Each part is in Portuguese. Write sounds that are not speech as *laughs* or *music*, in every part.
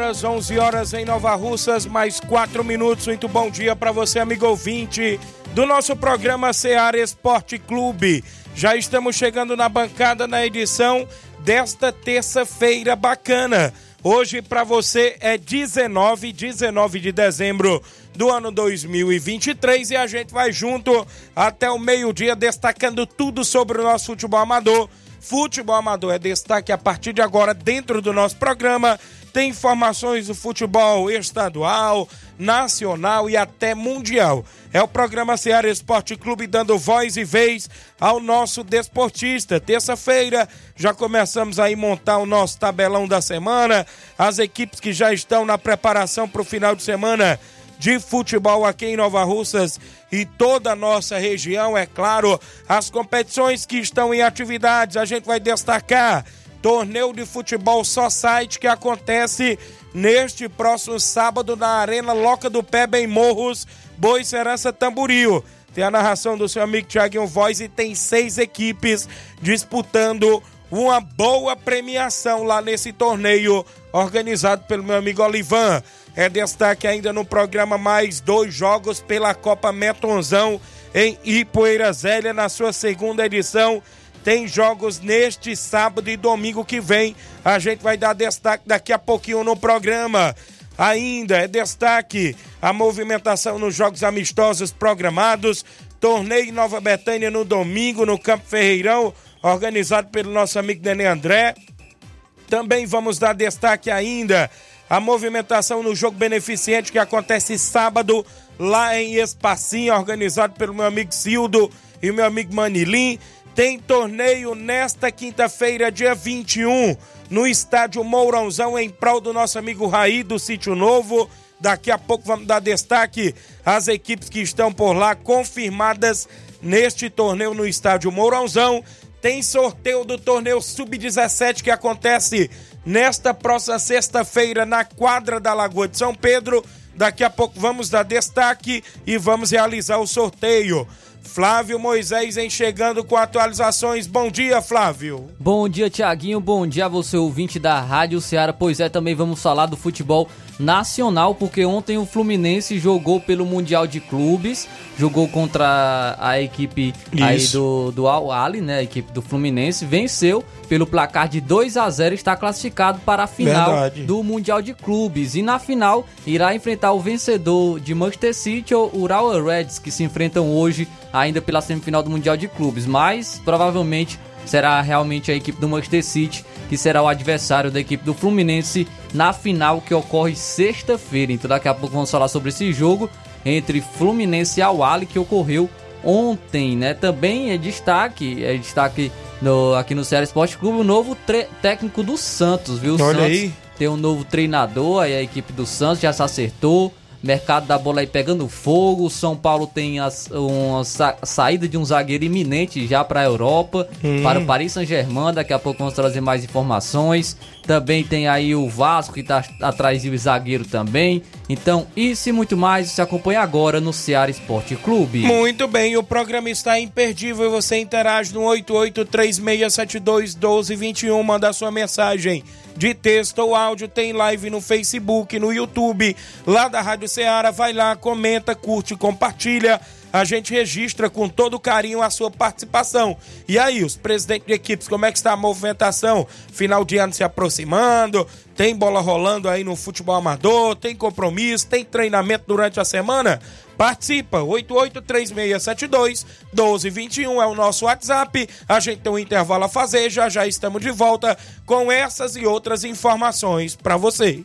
Horas, 11 horas em Nova Russas, mais 4 minutos. Muito bom dia para você, amigo ouvinte do nosso programa Seara Esporte Clube. Já estamos chegando na bancada na edição desta terça-feira bacana. Hoje para você é 19, 19 de dezembro do ano 2023 e a gente vai junto até o meio-dia destacando tudo sobre o nosso futebol amador. Futebol amador é destaque a partir de agora dentro do nosso programa tem informações do futebol estadual, nacional e até mundial. É o programa Ceará Esporte Clube dando voz e vez ao nosso desportista. Terça-feira já começamos aí montar o nosso tabelão da semana, as equipes que já estão na preparação para o final de semana de futebol aqui em Nova Russas e toda a nossa região, é claro, as competições que estão em atividades, a gente vai destacar torneio de futebol só site que acontece neste próximo sábado na Arena Loca do Pé, em Morros, Boa Serança Tamboril. Tem a narração do seu amigo Thiaguinho Voz e tem seis equipes disputando uma boa premiação lá nesse torneio organizado pelo meu amigo Olivan. É destaque ainda no programa mais dois jogos pela Copa Metonzão em Ipoeira Zélia na sua segunda edição tem jogos neste sábado e domingo que vem. A gente vai dar destaque daqui a pouquinho no programa. Ainda é destaque a movimentação nos jogos amistosos programados. Torneio Nova Betânia no domingo no Campo Ferreirão, organizado pelo nosso amigo Nenê André. Também vamos dar destaque ainda a movimentação no jogo beneficente que acontece sábado lá em Espacinho, organizado pelo meu amigo Cildo e meu amigo Manilim. Tem torneio nesta quinta-feira, dia 21, no estádio Mourãozão, em prol do nosso amigo Raí do Sítio Novo. Daqui a pouco vamos dar destaque às equipes que estão por lá confirmadas neste torneio no estádio Mourãozão. Tem sorteio do torneio Sub-17 que acontece nesta próxima sexta-feira na quadra da Lagoa de São Pedro. Daqui a pouco vamos dar destaque e vamos realizar o sorteio. Flávio Moisés em chegando com atualizações. Bom dia, Flávio. Bom dia, Tiaguinho. Bom dia a você, ouvinte da Rádio Ceará. Pois é, também vamos falar do futebol nacional, porque ontem o Fluminense jogou pelo Mundial de Clubes, jogou contra a equipe Isso. aí do, do Al Ali, né? A equipe do Fluminense, venceu pelo placar de 2 a 0 está classificado para a final Verdade. do Mundial de Clubes. E na final irá enfrentar o vencedor de Manchester City, o Urawa Reds, que se enfrentam hoje ainda pela semifinal do Mundial de Clubes. Mas provavelmente será realmente a equipe do Manchester City que será o adversário da equipe do Fluminense na final que ocorre sexta-feira. Então daqui a pouco vamos falar sobre esse jogo entre Fluminense e Awali que ocorreu ontem, né? Também é destaque, é destaque no, aqui no Ceará Esporte Clube o novo técnico do Santos, viu? Olha Santos aí. tem um novo treinador, aí a equipe do Santos já se acertou mercado da bola aí pegando fogo. O São Paulo tem as, uma sa saída de um zagueiro iminente já para a Europa, hum. para o Paris Saint-Germain. Daqui a pouco vamos trazer mais informações. Também tem aí o Vasco que está atrás do zagueiro também. Então, isso e muito mais se acompanha agora no Ceará Esporte Clube. Muito bem, o programa está imperdível e você interage no 8836721221, manda sua mensagem de texto ou áudio, tem live no Facebook, no YouTube, lá da Rádio Ceará, vai lá, comenta, curte, compartilha a gente registra com todo carinho a sua participação. E aí, os presidentes de equipes, como é que está a movimentação? Final de ano se aproximando, tem bola rolando aí no futebol amador, tem compromisso, tem treinamento durante a semana? Participa, 883672 1221 é o nosso WhatsApp. A gente tem um intervalo a fazer, já já estamos de volta com essas e outras informações para você.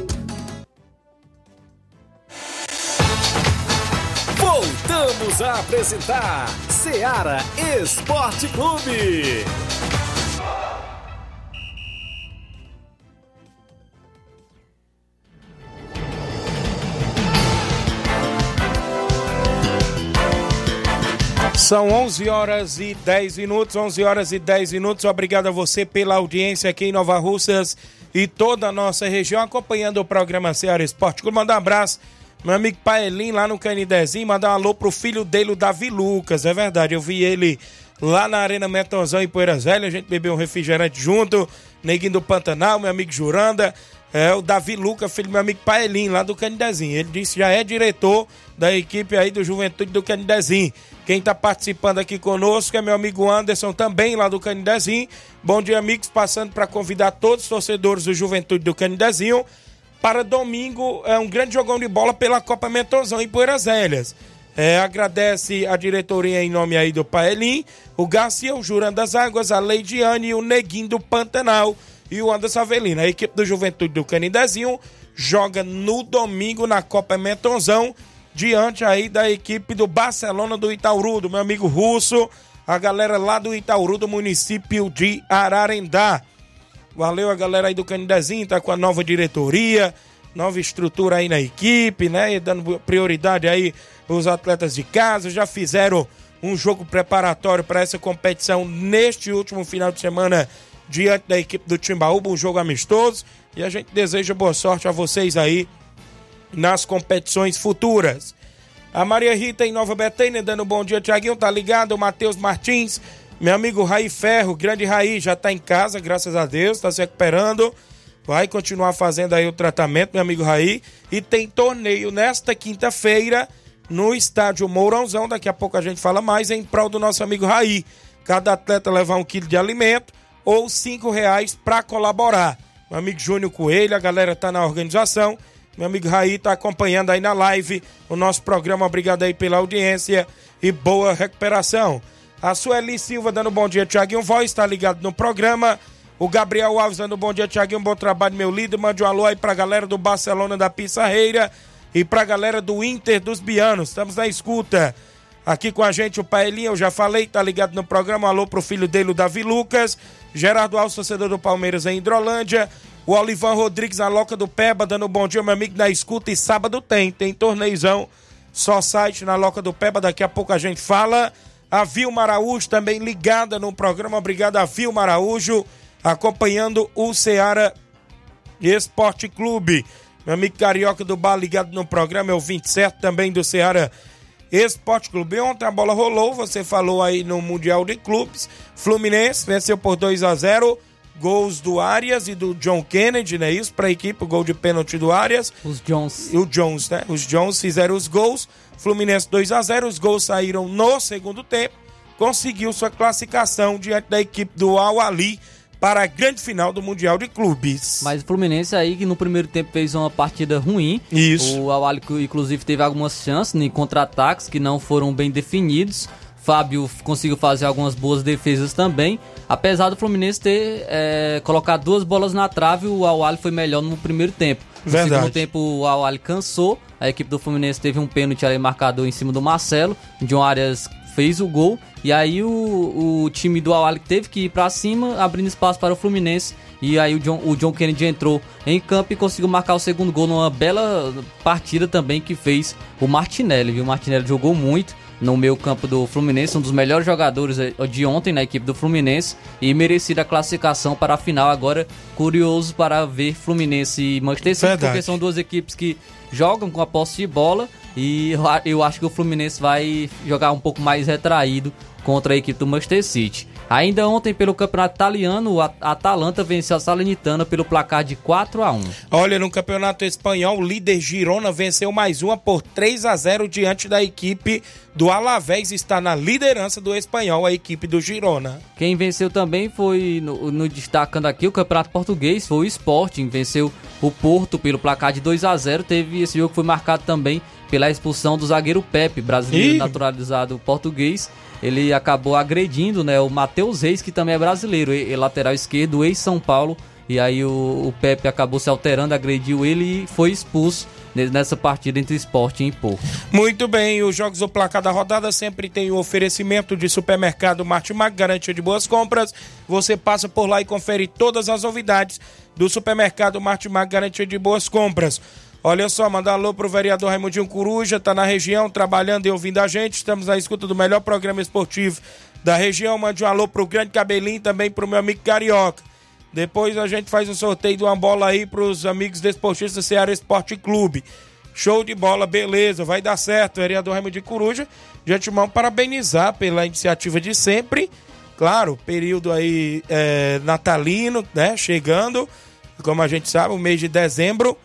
Voltamos a apresentar Seara Esporte Clube. São 11 horas e 10 minutos, 11 horas e 10 minutos. Obrigado a você pela audiência aqui em Nova Russas e toda a nossa região acompanhando o programa Ceará Esporte Clube. Mandar um abraço, meu amigo Paelim lá no Canidezinho, mandar um alô pro filho dele, o Davi Lucas. É verdade, eu vi ele lá na Arena Metonzão em Poeiras Velhas, a gente bebeu um refrigerante junto, Neguinho do Pantanal, meu amigo Juranda. É o Davi Luca, filho do meu amigo Paelim, lá do Canidezinho. Ele disse já é diretor da equipe aí do Juventude do Canidezinho. Quem está participando aqui conosco é meu amigo Anderson, também lá do Canidezinho. Bom dia, amigos. Passando para convidar todos os torcedores do Juventude do Canidezinho para domingo é um grande jogão de bola pela Copa Mentozão em Poeiras Velhas. É, agradece a diretoria em nome aí do Paelim, o Garcia, o Jurando das Águas, a Leidiane o Neguinho do Pantanal e o Anderson Avelino. A equipe do Juventude do Canidezinho joga no domingo na Copa Mentonzão, diante aí da equipe do Barcelona do Itauru, do meu amigo Russo, a galera lá do Itauru, do município de Ararendá. Valeu a galera aí do Canidezinho, tá com a nova diretoria, nova estrutura aí na equipe, né? E dando prioridade aí os atletas de casa, já fizeram um jogo preparatório para essa competição neste último final de semana diante da equipe do Timbaúba, um jogo amistoso. E a gente deseja boa sorte a vocês aí nas competições futuras. A Maria Rita em Nova Betânia, dando bom dia, Tiaguinho, tá ligado? O Matheus Martins, meu amigo Raí Ferro, grande Raí, já tá em casa, graças a Deus, tá se recuperando. Vai continuar fazendo aí o tratamento, meu amigo Raí. E tem torneio nesta quinta-feira no estádio Mourãozão. Daqui a pouco a gente fala mais em prol do nosso amigo Raí. Cada atleta levar um quilo de alimento ou cinco reais para colaborar. Meu amigo Júnior Coelho, a galera tá na organização. Meu amigo Raí tá acompanhando aí na live o nosso programa. Obrigado aí pela audiência e boa recuperação. A Sueli Silva dando bom dia, Tiaguinho Voz, tá ligado no programa. O Gabriel Alves dando bom dia, Tiaguinho, bom trabalho, meu líder. Mande um alô aí pra galera do Barcelona da Pissarreira. e pra galera do Inter dos Bianos. Estamos na escuta. Aqui com a gente o Paelinha, eu já falei, tá ligado no programa. Alô pro filho dele, o Davi Lucas. Gerardo Alves, torcedor do Palmeiras em Hidrolândia. O Olivan Rodrigues na Loca do Peba, dando um bom dia, meu amigo, na escuta. E sábado tem, tem torneizão. Só site na Loca do Peba, daqui a pouco a gente fala. A Vilma Araújo também ligada no programa. Obrigado a Vilma Araújo, acompanhando o Ceará Esporte Clube. Meu amigo Carioca do Bar ligado no programa, é o 27 também do Ceará Esporte Clube. Ontem a bola rolou, você falou aí no Mundial de Clubes. Fluminense venceu por 2 a 0 Gols do Arias e do John Kennedy, né? Isso para a equipe, o gol de pênalti do Arias. Os Jones. E o Jones, né? Os Jones fizeram os gols. Fluminense 2 a 0 Os gols saíram no segundo tempo. Conseguiu sua classificação diante da equipe do Al Ali para a grande final do Mundial de Clubes. Mas o Fluminense aí que no primeiro tempo fez uma partida ruim. Isso. O Awali inclusive teve algumas chances em contra-ataques que não foram bem definidos. Fábio conseguiu fazer algumas boas defesas também. Apesar do Fluminense ter é, colocado duas bolas na trave, o Awali foi melhor no primeiro tempo. No Verdade. segundo tempo, o Awali cansou. A equipe do Fluminense teve um pênalti ali marcado em cima do Marcelo. John Arias fez o gol. E aí o, o time do Awali teve que ir pra cima, abrindo espaço para o Fluminense. E aí o John, o John Kennedy entrou em campo e conseguiu marcar o segundo gol numa bela partida também que fez o Martinelli. Viu? O Martinelli jogou muito no meio campo do Fluminense, um dos melhores jogadores eh, de ontem na equipe do Fluminense e merecida a classificação para a final. Agora, curioso para ver Fluminense e Manchester City, porque são duas equipes que jogam com a posse de bola e eu acho que o Fluminense vai jogar um pouco mais retraído contra a equipe do Manchester City. Ainda ontem, pelo campeonato italiano, o At- Atalanta venceu a Salernitana pelo placar de 4 a 1 Olha, no Campeonato Espanhol, o líder Girona venceu mais uma por 3 a 0 diante da equipe do Alavés. Está na liderança do Espanhol, a equipe do Girona. Quem venceu também foi, no, no- destacando aqui, o Campeonato Português, foi o Sporting, venceu o Porto pelo placar de 2 a 0 Teve esse jogo que foi marcado também pela expulsão do zagueiro Pepe, brasileiro Ih! naturalizado português. Ele acabou agredindo né, o Matheus Reis, que também é brasileiro, e, e lateral esquerdo, ex-São Paulo. E aí o, o Pepe acabou se alterando, agrediu ele e foi expulso ne- nessa partida entre Sporting e Porto. Muito bem, os jogos do placar da rodada sempre tem o oferecimento de supermercado Martimag, garantia de boas compras. Você passa por lá e confere todas as novidades do supermercado Martimag, garantia de boas compras. Olha só, mandar alô pro vereador Raimundinho Coruja, tá na região trabalhando e ouvindo a gente. Estamos na escuta do melhor programa esportivo da região. Mande um alô pro Grande Cabelinho, também pro meu amigo Carioca. Depois a gente faz um sorteio de uma bola aí pros amigos desportistas Ceará Esporte Clube. Show de bola, beleza, vai dar certo. Vereador Raimundo de Coruja, de antemão, parabenizar pela iniciativa de sempre. Claro, período aí é, natalino, né? Chegando, como a gente sabe, o mês de dezembro.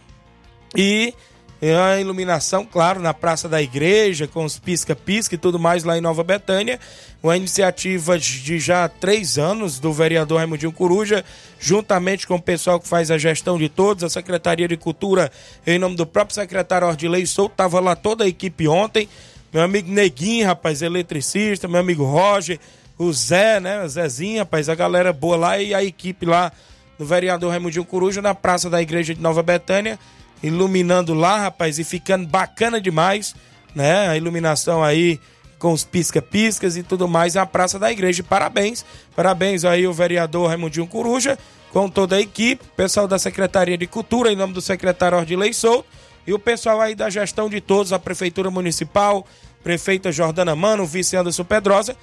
E a iluminação, claro, na Praça da Igreja, com os pisca-pisca e tudo mais lá em Nova Betânia. Uma iniciativa de já três anos do vereador Raimundinho Coruja, juntamente com o pessoal que faz a gestão de todos, a Secretaria de Cultura, em nome do próprio secretário Ordilei Souto, estava lá toda a equipe ontem. Meu amigo Neguinho, rapaz, eletricista, meu amigo Roger, o Zé, né? O Zezinho, rapaz, a galera boa lá e a equipe lá do vereador Raimundinho Coruja na Praça da Igreja de Nova Betânia iluminando lá, rapaz, e ficando bacana demais, né? A iluminação aí com os pisca-piscas e tudo mais na Praça da Igreja. Parabéns, parabéns aí o vereador Raimundinho Coruja, com toda a equipe, pessoal da Secretaria de Cultura, em nome do secretário Ordilei Souto, e o pessoal aí da gestão de todos, a Prefeitura Municipal, prefeita Jordana Mano, vice Anderson Pedrosa,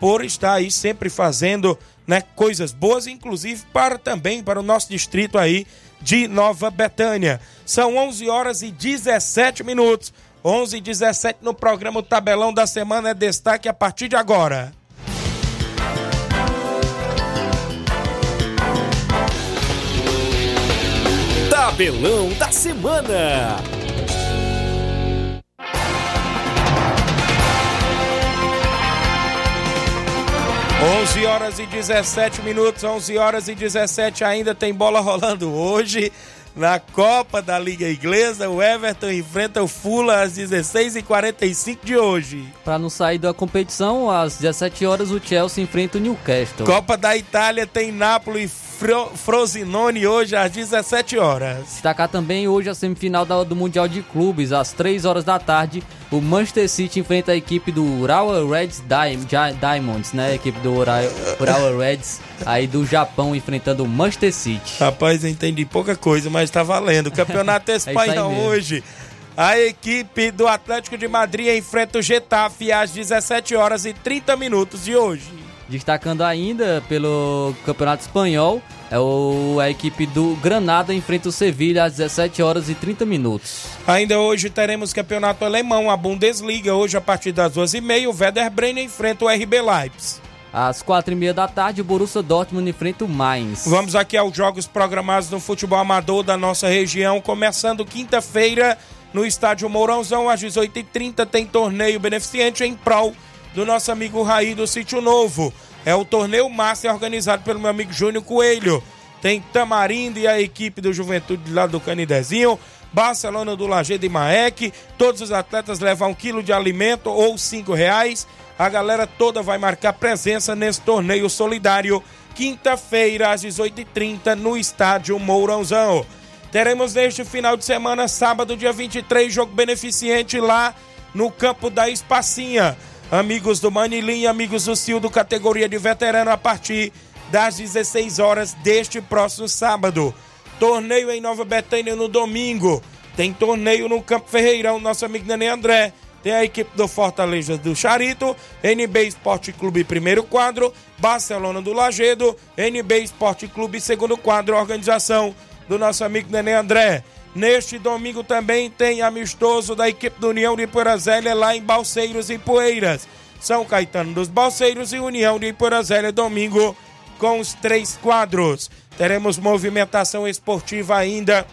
por estar aí sempre fazendo né, coisas boas, inclusive para também para o nosso distrito aí de Nova Betânia. São 11 horas e 17 minutos. 11 e 17 no programa o Tabelão da Semana é destaque a partir de agora. Tabelão da Semana. 11 horas e 17 minutos, 11 horas e 17 ainda tem bola rolando hoje. Na Copa da Liga Inglesa, o Everton enfrenta o Fulham às 16h45 de hoje. Para não sair da competição, às 17 horas o Chelsea enfrenta o Newcastle. Copa da Itália tem Nápoles Fro Frosinone hoje às 17 horas. Destacar também hoje a semifinal do Mundial de Clubes, às 3 horas da tarde. O Manchester City enfrenta a equipe do Urawa Reds Diamonds, né? A equipe do Ura- Urawa Reds aí do Japão enfrentando o Manchester City. Rapaz, eu entendi pouca coisa, mas tá valendo. Campeonato *laughs* isso aí Espanhol mesmo. hoje. A equipe do Atlético de Madrid enfrenta o Getafe às 17 horas e 30 minutos de hoje. Destacando ainda pelo Campeonato Espanhol, é o, a equipe do Granada enfrenta o Sevilha às 17 horas e 30 minutos. Ainda hoje teremos campeonato alemão, a Bundesliga. Hoje, a partir das 12h30, o Werder Bremen enfrenta o RB Leipzig. Às 4h30 da tarde, o Borussia Dortmund enfrenta o Mainz. Vamos aqui aos jogos programados no futebol amador da nossa região. Começando quinta-feira no estádio Mourãozão, às 18h30, tem torneio beneficente em prol do nosso amigo Raí do Sítio Novo. É o torneio Master organizado pelo meu amigo Júnior Coelho. Tem Tamarindo e a equipe do Juventude lá do Canidezinho. Barcelona do Lajeado e Maek. Todos os atletas levam um quilo de alimento ou cinco reais. A galera toda vai marcar presença nesse torneio solidário. Quinta-feira, às 18h30, no estádio Mourãozão. Teremos neste final de semana, sábado, dia 23, jogo beneficente lá no campo da Espacinha. Amigos do Manilim, amigos do Cildo, categoria de veterano, a partir das 16 horas deste próximo sábado. Torneio em Nova Betânia no domingo. Tem torneio no Campo Ferreirão, nosso amigo Nenê André. Tem a equipe do Fortaleza do Charito, NB Esporte Clube primeiro quadro, Barcelona do Lagedo, NB Esporte Clube segundo quadro, organização do nosso amigo Nenê André. Neste domingo também tem amistoso da equipe do União de Porazélia lá em Balseiros e Poeiras. São Caetano dos Balseiros e União de Porazélia domingo com os três quadros. Teremos movimentação esportiva ainda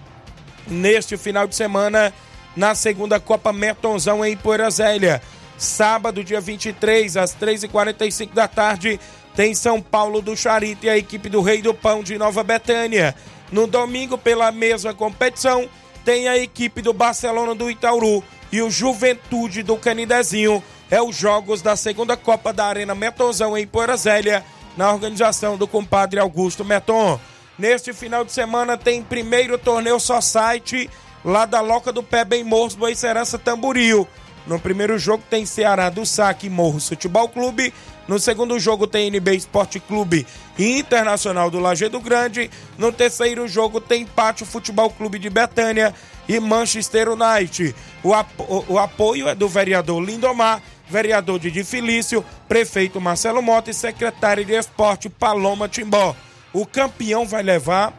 neste final de semana na segunda Copa Metonzão em Poeirazélia. Sábado, dia 23, às 3h45 da tarde, tem São Paulo do Charito e a equipe do Rei do Pão de Nova Betânia. No domingo, pela mesma competição, tem a equipe do Barcelona do Itauru e o Juventude do Canidezinho. É os jogos da segunda Copa da Arena Metonzão em Poeirazélia, na organização do compadre Augusto Meton. Neste final de semana tem primeiro torneio site lá da Loca do Pé Bem Morros, Boicerança Tamboril. No primeiro jogo tem Ceará do Saque Morros Futebol Clube. No segundo jogo tem NB Esporte Clube Internacional do Lajeado Grande. No terceiro jogo tem Pátio Futebol Clube de Betânia e Manchester United. O, apo- o apoio é do vereador Lindomar, vereador Didi Felício, prefeito Marcelo Mota e secretário de Esporte Paloma Timbó. O campeão vai levar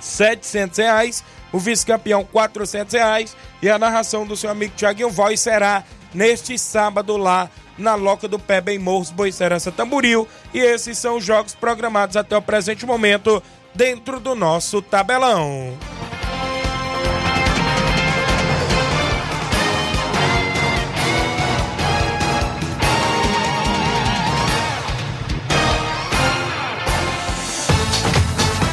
700 reais, o vice-campeão 400 reais e a narração do seu amigo Tiaguinho Voz será neste sábado lá na Loca do Pé Bem Morros, Boicerança Tamboril e esses são os jogos programados até o presente momento dentro do nosso tabelão.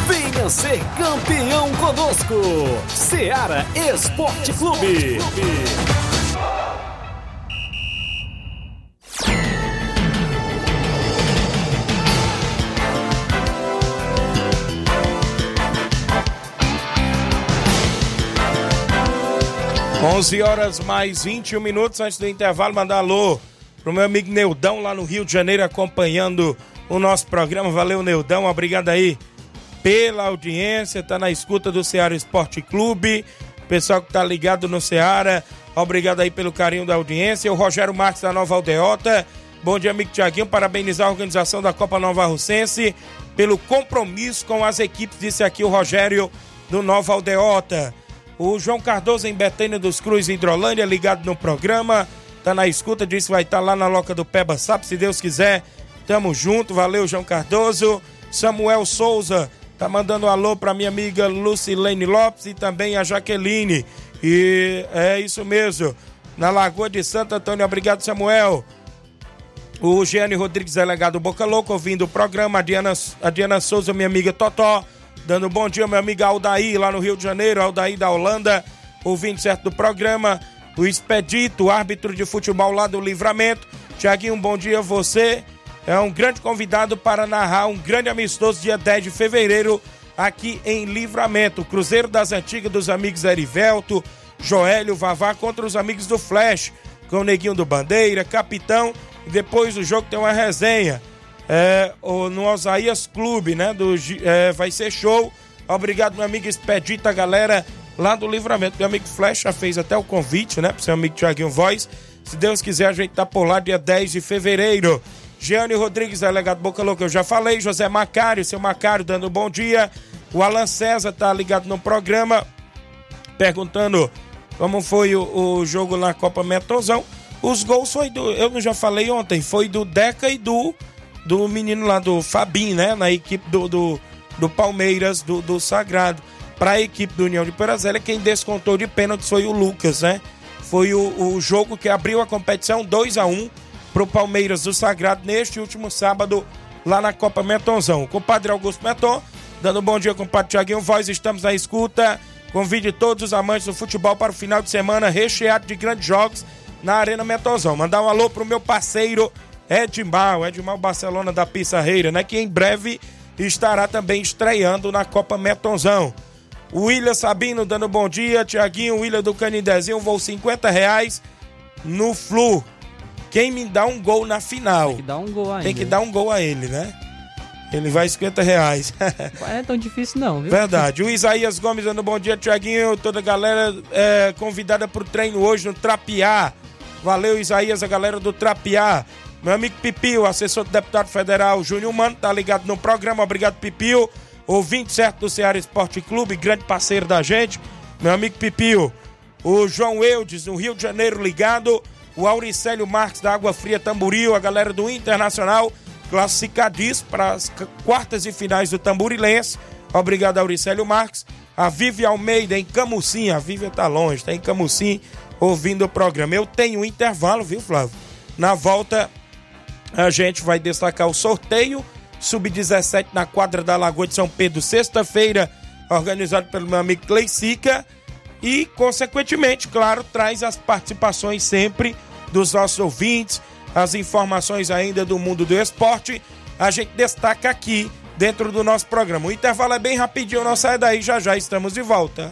Venha ser campeão conosco. Seara Esporte Clube. Onze horas mais 21 minutos antes do intervalo, mandar alô pro meu amigo Neudão lá no Rio de Janeiro acompanhando o nosso programa. Valeu, Neudão, obrigado aí pela audiência, tá na escuta do Ceará Esporte Clube. Pessoal que tá ligado no Ceará, obrigado aí pelo carinho da audiência. O Rogério Marques da Nova Aldeota. Bom dia, amigo Tiaguinho. Parabenizar a organização da Copa Nova Russense pelo compromisso com as equipes, disse aqui o Rogério do Nova Aldeota. O João Cardoso em Betânia dos Cruz, Hidrolândia, ligado no programa. Tá na escuta, disse vai estar lá na Loca do Peba Sap, se Deus quiser. Tamo junto, valeu, João Cardoso. Samuel Souza tá mandando um alô pra minha amiga Lucilene Lopes e também a Jaqueline. E é isso mesmo. Na Lagoa de Santo Antônio, obrigado, Samuel. O Gianni Rodrigues, delegado Boca Louca, ouvindo o programa. A Diana, a Diana Souza, minha amiga Totó. Dando um bom dia, meu amigo Aldaí, lá no Rio de Janeiro. Aldaí da Holanda, ouvindo certo do programa. O Expedito, árbitro de futebol lá do Livramento. Tiaguinho, bom dia você é um grande convidado para narrar um grande amistoso dia 10 de fevereiro aqui em Livramento. Cruzeiro das Antigas dos amigos Erivelto, Joélio, Vavá contra os amigos do Flash, com o Neguinho do Bandeira, Capitão. E depois do jogo tem uma resenha é, no Osaías Clube, né? Do, é, vai ser show. Obrigado, meu amigo Expedita, galera lá do Livramento. Meu amigo já fez até o convite, né? Pro seu amigo Tiaguinho Voz. Se Deus quiser, a gente tá por lá dia 10 de fevereiro. Giane Rodrigues, delegado Boca Louca, eu já falei. José Macário, seu Macário, dando um bom dia. O Alan César tá ligado no programa, perguntando como foi o, o jogo na Copa Metozão. Os gols foi do, eu já falei ontem, foi do Deca e do, do menino lá do Fabim, né? Na equipe do, do, do Palmeiras, do, do Sagrado. Para a equipe do União de Perazélia, quem descontou de pênalti foi o Lucas, né? Foi o, o jogo que abriu a competição 2 a 1 para o Palmeiras do Sagrado neste último sábado lá na Copa Metonzão. Compadre Augusto Meton, dando um bom dia, compadre Tiaguinho Voz, estamos na escuta. Convide todos os amantes do futebol para o final de semana recheado de grandes jogos na Arena Metonzão. Mandar um alô pro meu parceiro Edmar, o Edmar Barcelona da Pissarreira, né? Que em breve estará também estreando na Copa Metonzão. O William Sabino dando bom dia, Tiaguinho, William do Canindezinho, vou 50 reais no Flu. Quem me dá um gol na final. Tem que dar um gol ainda. Tem que dar um gol a ele, né? Ele vai 50 reais. *laughs* Não é tão difícil não, viu? Verdade. O Isaías Gomes dando bom dia, Tiaguinho. Toda a galera é, convidada pro treino hoje no Trapiá. Valeu, Isaías, a galera do Trapiá. Meu amigo Pipio, assessor do deputado federal Júnior Mano, tá ligado no programa. Obrigado, Pipio. Ouvinte certo do Ceará Esporte Clube, grande parceiro da gente. Meu amigo Pipio. O João Eudes, no Rio de Janeiro, ligado o Auricélio Marques da Água Fria Tamboril, a galera do Internacional, classificadíssimo para as quartas e finais do Tamborilense. Obrigado, Auricélio Marques. A Vivi Almeida em Camucim, a Vivi tá longe, tá em Camucim, ouvindo o programa. Eu tenho um intervalo, viu, Flávio? Na volta, a gente vai destacar o sorteio Sub-17 na quadra da Lagoa de São Pedro, sexta-feira, organizado pelo meu amigo Cleicica. E, consequentemente, claro, traz as participações sempre dos nossos ouvintes, as informações ainda do mundo do esporte. A gente destaca aqui dentro do nosso programa. O intervalo é bem rapidinho, não sai daí, já já estamos de volta.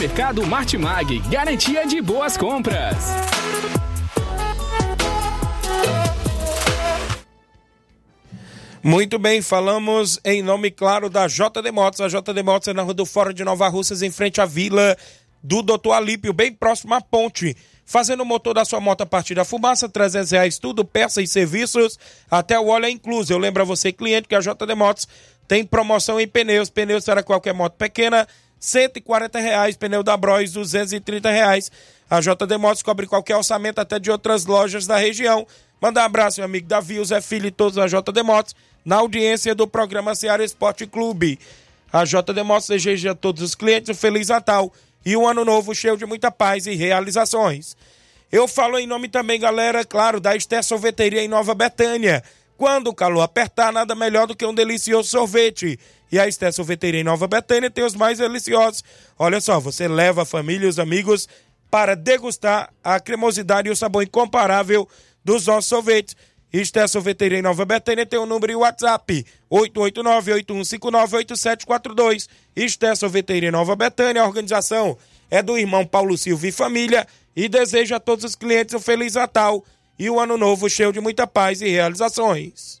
Supermercado Martimag, garantia de boas compras. Muito bem, falamos em nome claro da JD Motos. A JD Motos é na rua do Fora de Nova Russas, em frente à vila do Doutor Alípio, bem próximo à ponte. Fazendo o motor da sua moto a partir da fumaça, 300 reais tudo, peças e serviços, até o óleo é incluso. Eu lembro a você, cliente, que a JD Motos tem promoção em pneus. Pneus para qualquer moto pequena, 140 reais. Pneu da Bros, 230 reais. A JD Motos cobre qualquer orçamento até de outras lojas da região. Manda um abraço, meu amigo Davi, Zé Filho e todos a JD Motos na audiência do programa Ceará Esporte Clube. A JD Motos deseja a todos os clientes um Feliz Natal e um ano novo cheio de muita paz e realizações. Eu falo em nome também, galera, claro, da Esté Sorveteria em Nova Betânia. Quando o calor apertar, nada melhor do que um delicioso sorvete. E a Esté Sorveteria em Nova Betânia tem os mais deliciosos. Olha só, você leva a família e os amigos para degustar a cremosidade e o sabor incomparável dos nossos sorvetes. Esté Sorveteria em Nova Betânia tem o um número e o WhatsApp 889-8159-8742. Esté Sorveteria em Nova Betânia, a organização é do irmão Paulo Silva e família e deseja a todos os clientes um Feliz Natal e um Ano Novo cheio de muita paz e realizações.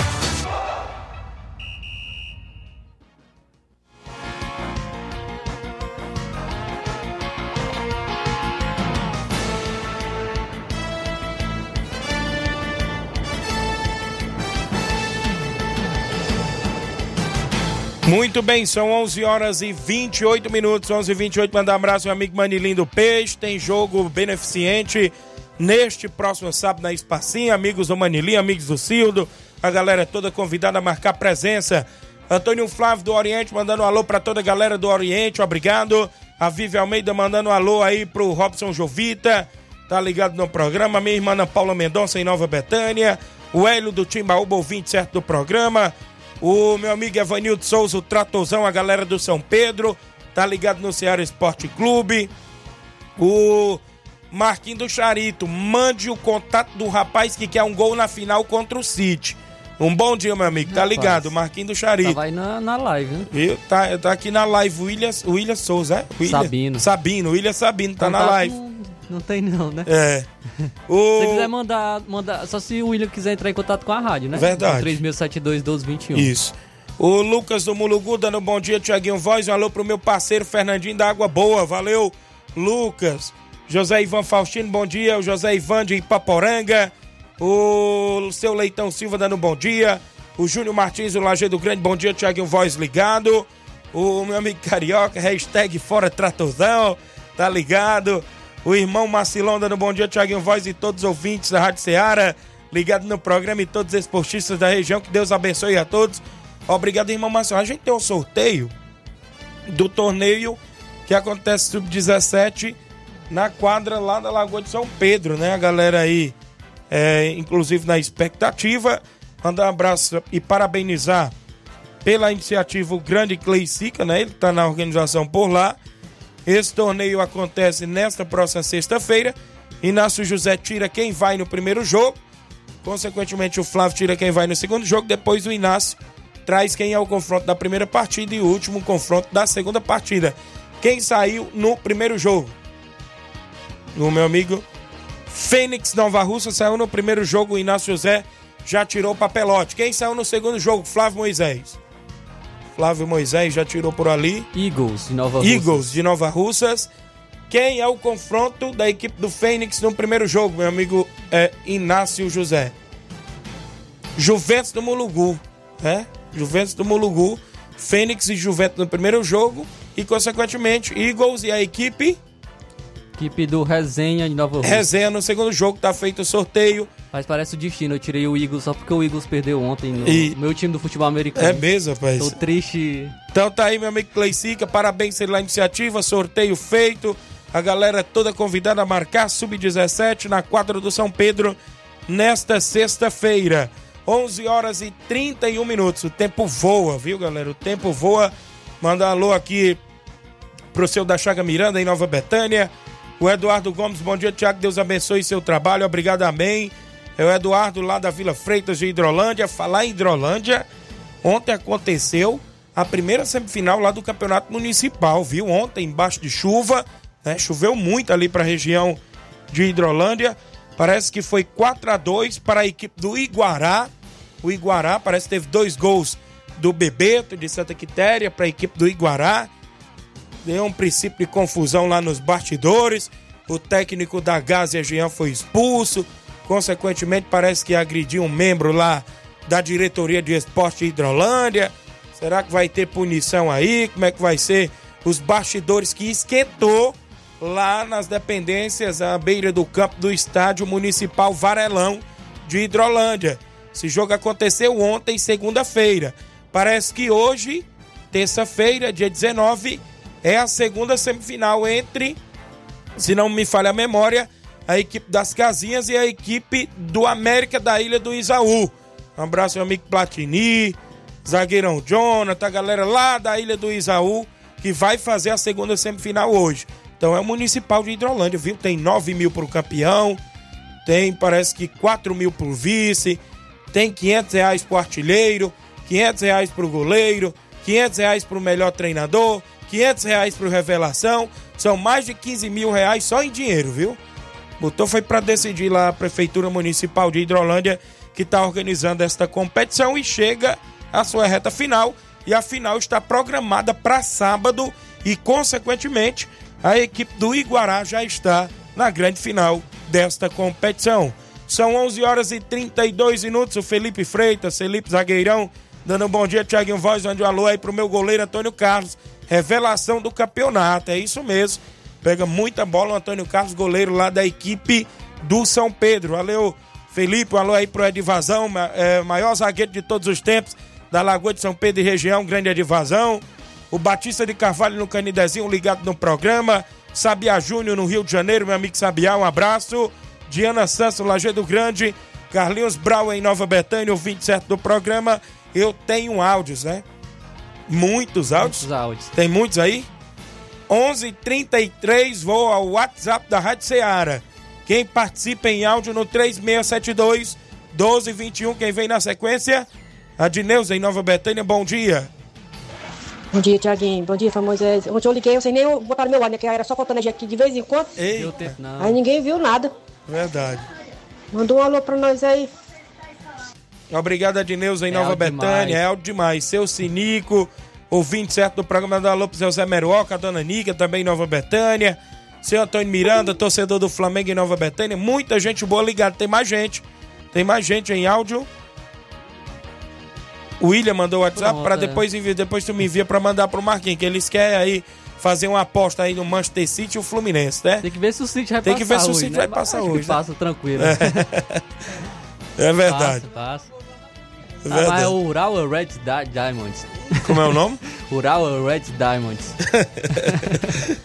Muito bem, são 11 horas e 28 minutos, 11 e 28. Mandar um abraço ao amigo Manilim do Peixe. Tem jogo beneficente neste próximo sábado na Espacinha. Amigos do Manilim, amigos do Cildo, a galera toda convidada a marcar presença. Antônio Flávio do Oriente mandando um alô para toda a galera do Oriente, obrigado. A Vivi Almeida mandando um alô aí pro Robson Jovita, tá ligado no programa. Minha irmã Ana Paula Mendonça em Nova Betânia. O Hélio do Timbaúba, ouvinte certo do programa. O meu amigo Evanildo Souza, o Tratozão, a galera do São Pedro, tá ligado no Ceará Esporte Clube. O Marquinhos do Charito, mande o contato do rapaz que quer um gol na final contra o City. Um bom dia, meu amigo. Tá ligado? Marquinhos do Charito. Tava aí na, na live, né? Viu? Tá, tá aqui na live o William, William Souza, é? William? Sabino. Sabino, William Sabino tá na Contato live. Não, não tem não, né? É. *laughs* Se você quiser O... mandar, mandar. Só se o William quiser entrar em contato com a rádio, né? Verdade. 3672-1221. Isso. O Lucas do Mulugu dando um bom dia, Tiaguinho Voz. Um alô pro meu parceiro Fernandinho da Água Boa. Valeu, Lucas. José Ivan Faustino, bom dia. O José Ivan de Ipaporanga. O seu Leitão Silva dando um bom dia. O Júnior Martins, o Lajeado Grande, bom dia, Tiaguinho Voz ligado. O meu amigo Carioca, hashtag Fora Tratozão, tá ligado? O irmão Marcilão dando bom dia, Tiaguinho Voz e todos os ouvintes da Rádio Ceará, ligado no programa e todos os esportistas da região. Que Deus abençoe a todos. Obrigado, irmão Marcilão. A gente tem um sorteio do torneio que acontece sub-17 na quadra lá da Lagoa de São Pedro, né? A galera aí, é, inclusive na expectativa. Mandar um abraço e parabenizar pela iniciativa o grande Clay Sica, né? Ele está na organização por lá. Esse torneio acontece nesta próxima sexta-feira. Inácio José tira quem vai no primeiro jogo. Consequentemente, o Flávio tira quem vai no segundo jogo. Depois, o Inácio traz quem é o confronto da primeira partida e o último confronto da segunda partida. Quem saiu no primeiro jogo? O meu amigo Fênix Nova Russa saiu no primeiro jogo. O Inácio José já tirou o papelote. Quem saiu no segundo jogo? Flávio Moisés. Flávio Moisés já tirou por ali. Eagles de Nova Rússia. Eagles de Nova Russas. Quem é o confronto da equipe do Fênix no primeiro jogo, meu amigo é Inácio José? Juventus do Mulugu, né? Juventus do Mulugu, Fênix e Juventus no primeiro jogo e, consequentemente, Eagles e a equipe Equipe do Resenha de Nova Rússia. Resenha no segundo jogo. Tá feito o sorteio. Mas parece o destino. Eu tirei o Eagles só porque o Eagles perdeu ontem no E- meu time do futebol americano. É mesmo, rapaz. Tô triste. Então tá aí, meu amigo Cleicica, parabéns pela iniciativa, sorteio feito. A galera toda convidada a marcar Sub-17 na quadra do São Pedro nesta sexta-feira. 11 horas e 31 minutos. O tempo voa, viu, galera? O tempo voa. Manda um alô aqui pro seu da Chaga Miranda em Nova Betânia. O Eduardo Gomes, bom dia, Tiago. Deus abençoe seu trabalho. Obrigado, amém. É o Eduardo lá da Vila Freitas de Hidrolândia. Falar em Hidrolândia, ontem aconteceu a primeira semifinal lá do Campeonato Municipal, viu? Ontem, embaixo de chuva, né? Choveu muito ali para a região de Hidrolândia. Parece que foi 4 a 2 para a equipe do Iguará. O Iguará parece que teve dois gols do Bebeto de Santa Quitéria para a equipe do Iguará. Deu um princípio de confusão lá nos bastidores. O técnico da Gásia Jean foi expulso. Consequentemente, parece que agrediu um membro lá da diretoria de esporte Hidrolândia. Será que vai ter punição aí? Como é que vai ser os bastidores que esquentou lá nas dependências à beira do campo do estádio municipal Varelão de Hidrolândia? Esse jogo aconteceu ontem, segunda-feira. Parece que hoje, terça-feira, dia 19, é a segunda semifinal entre, se não me falha a memória, a equipe das Casinhas e a equipe do América da Ilha do Isaú. Um abraço, meu amigo Platini, zagueirão Jonathan, a galera lá da Ilha do Isaú, que vai fazer a segunda semifinal hoje. Então é o Municipal de Hidrolândia, viu? Tem 9 mil pro campeão, tem parece que 4 mil pro vice, tem 500 reais pro artilheiro, 500 reais pro goleiro, 500 reais pro melhor treinador, 500 reais pro revelação, são mais de 15 mil reais só em dinheiro, viu? Botou foi para decidir lá a Prefeitura Municipal de Hidrolândia que está organizando esta competição e chega à sua reta final. E a final está programada para sábado e, consequentemente, a equipe do Iguará já está na grande final desta competição. São 11 horas e 32 minutos. O Felipe Freitas, Felipe Zagueirão, Dando um bom dia, Tiaguinho Voz, onde um alô aí pro meu goleiro Antônio Carlos. Revelação do campeonato, é isso mesmo. Pega muita bola o Antônio Carlos, goleiro lá da equipe do São Pedro. Valeu, Felipe, alô aí pro Edivazão, é, maior zagueiro de todos os tempos da Lagoa de São Pedro e região, grande Edivazão. O Batista de Carvalho no Canidezinho, ligado no programa. Sabia Júnior no Rio de Janeiro, meu amigo Sabiá, um abraço. Diana Santos, Lajeado Grande. Carlinhos Brau em Nova Betânia, o 27 do programa. Eu tenho áudios, né? Muitos áudios. Muitos áudios. Tem muitos aí? 11:33 vou ao WhatsApp da Rádio Ceará. Quem participa em áudio no 3672 1221, quem vem na sequência? A Dineuza em Nova Betânia, bom dia. Bom dia, Tiaguinho. Bom dia, Moisés. Ontem eu liguei, eu sei nem botar no meu ar, né? Que era só faltando aqui de vez em quando. Ei, Aí ninguém viu nada. verdade. Mandou um alô pra nós aí. Obrigado, Adneuza, em É Nova Betânia. É alto demais. Seu Sinico, ouvinte certo do programa da Lopes José Meruoca, a Dona Nica, também em Nova Betânia. Seu Antônio Miranda, torcedor do Flamengo em Nova Betânia. Muita gente boa ligada. Tem mais gente. Tem mais gente em áudio. O William mandou o WhatsApp para é. depois enviar, depois tu me envia para mandar pro Marquinhos, que eles querem aí fazer uma aposta aí no Manchester City e o Fluminense, né? Tem que ver se o City vai Tem que passar ver se o hoje, City né? vai Mas passar que hoje, né? Passa tranquilo. É *laughs* verdade. Passa, passa. É Ah, é o Ural Red Di- Diamonds. Como é o nome? *laughs* Ural Red Diamonds. *laughs*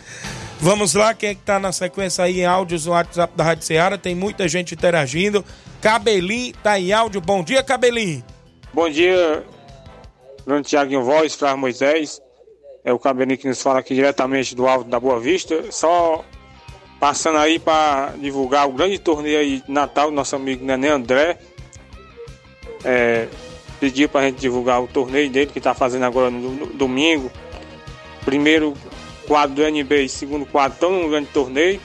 Vamos lá, quem é que tá na sequência aí em áudios no WhatsApp da Rádio Ceará? Tem muita gente interagindo. Cabelinho tá em áudio. Bom dia, Cabelinho. Bom dia, grande Tiaguinho Voz, Flávio Moisés. É o Cabelinho que nos fala aqui diretamente do Alto da Boa Vista. Só passando aí para divulgar o grande torneio aí de Natal do nosso amigo Nenê André. É, pediu pra gente divulgar o torneio dele que tá fazendo agora no, no domingo. Primeiro quadro do NB e segundo quadro estão num grande torneio.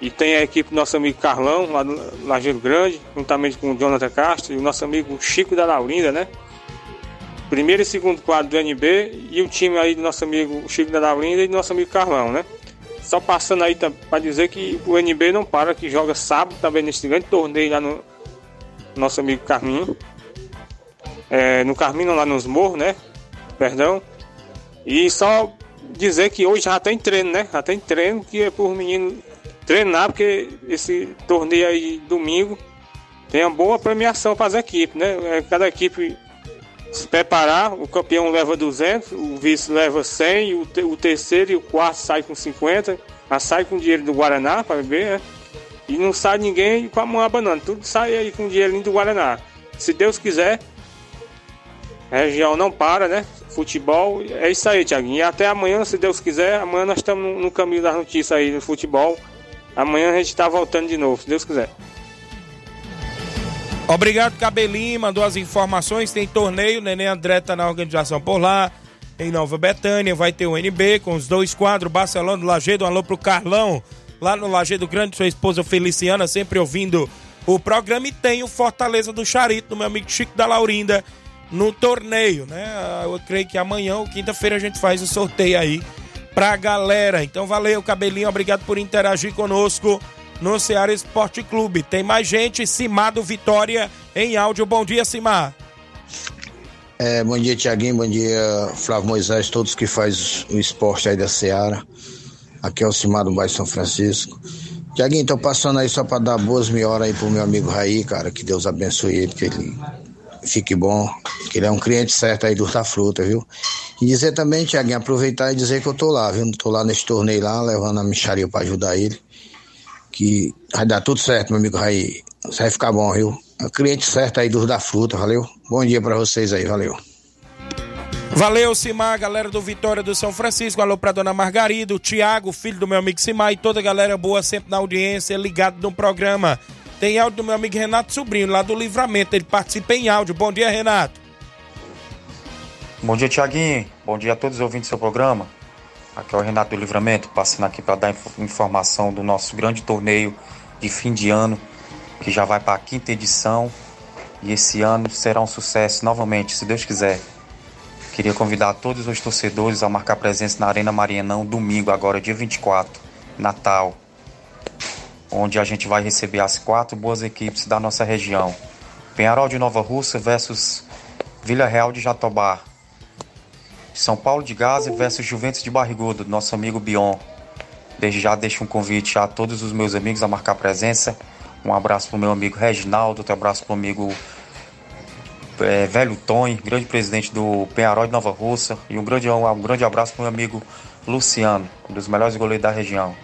E tem a equipe do nosso amigo Carlão, lá do Lajeiro Grande, juntamente com o Jonathan Castro e o nosso amigo Chico da Laurinda, né? Primeiro e segundo quadro do NB e o time aí do nosso amigo Chico da Laurinda e do nosso amigo Carlão, né? Só passando aí para dizer que o NB não para, que joga sábado também nesse grande torneio lá no nosso amigo Carminho. É, no Carminho, lá nos Morros, né? Perdão. E só dizer que hoje já tem treino, né? Já tem treino que é por menino treinar, porque esse torneio aí domingo tem uma boa premiação para as equipes, né? É, Cada equipe se preparar, o campeão leva 200, o vice leva 100, o, te- o terceiro e o quarto sai com 50, mas sai com dinheiro do Guaraná para beber, né? E não sai ninguém com a mão abanando, tudo sai aí com dinheirinho do Guaraná. Se Deus quiser, região não para, né? Futebol, é isso aí, Tiaguinho. E até amanhã, se Deus quiser, amanhã nós estamos no, caminho das notícias aí do futebol. Amanhã a gente tá voltando de novo, se Deus quiser. Obrigado, Cabelinho. Mandou as informações. Tem torneio. Neném André tá na organização por lá. Em Nova Betânia. Vai ter o NB com os dois quadros. Barcelona do Lagedo. Um alô pro Carlão. Lá no Lagedo Grande. Sua esposa Feliciana. Sempre ouvindo o programa. E tem o Fortaleza do Charito. Do meu amigo Chico da Laurinda. No torneio, né? Eu creio que amanhã ou quinta-feira a gente faz o sorteio aí pra galera. Então valeu, Cabelinho. Obrigado por interagir conosco no Ceará Esporte Clube. Tem mais gente, Simar do Vitória em áudio. Bom dia, Simar. É, bom dia, Tiaguinho. Bom dia, Flávio Moisés, todos que faz o esporte aí da Seara. Aqui é o Cimar do Bairro São Francisco. Tiaguinho, tô passando aí só para dar boas mil horas aí pro meu amigo Raí, cara. Que Deus abençoe ele, que ele fique bom. Que ele é um cliente certo aí do Fruta, viu? E dizer também, Tiaguinho, aproveitar e dizer que eu tô lá, viu? Tô lá nesse torneio lá, levando a micharia para ajudar ele. Que vai dar tudo certo, meu amigo Raí. Você vai ficar bom, viu? É cliente certo aí do da fruta, valeu? Bom dia para vocês aí, valeu. Valeu, Simar, galera do Vitória do São Francisco. Alô pra dona Margarida, o Tiago, filho do meu amigo Simar e toda a galera boa sempre na audiência, ligado no programa. Tem áudio do meu amigo Renato Sobrinho, lá do Livramento. Ele participa em áudio. Bom dia, Renato. Bom dia, Tiaguinho. Bom dia a todos os ouvintes do seu programa. Aqui é o Renato do Livramento, passando aqui para dar inf- informação do nosso grande torneio de fim de ano, que já vai para a quinta edição. E esse ano será um sucesso novamente, se Deus quiser. Queria convidar todos os torcedores a marcar presença na Arena Marianão domingo, agora dia 24, Natal, onde a gente vai receber as quatro boas equipes da nossa região. Penharol de Nova Russa versus Vila Real de Jatobá. São Paulo de Gaza versus Juventus de Barrigudo, nosso amigo Bion. Desde já deixo um convite a todos os meus amigos a marcar presença. Um abraço para o meu amigo Reginaldo, outro abraço para o amigo é, Velho Tony, grande presidente do Penharol de Nova Russa. E um grande, um grande abraço para o meu amigo Luciano, um dos melhores goleiros da região.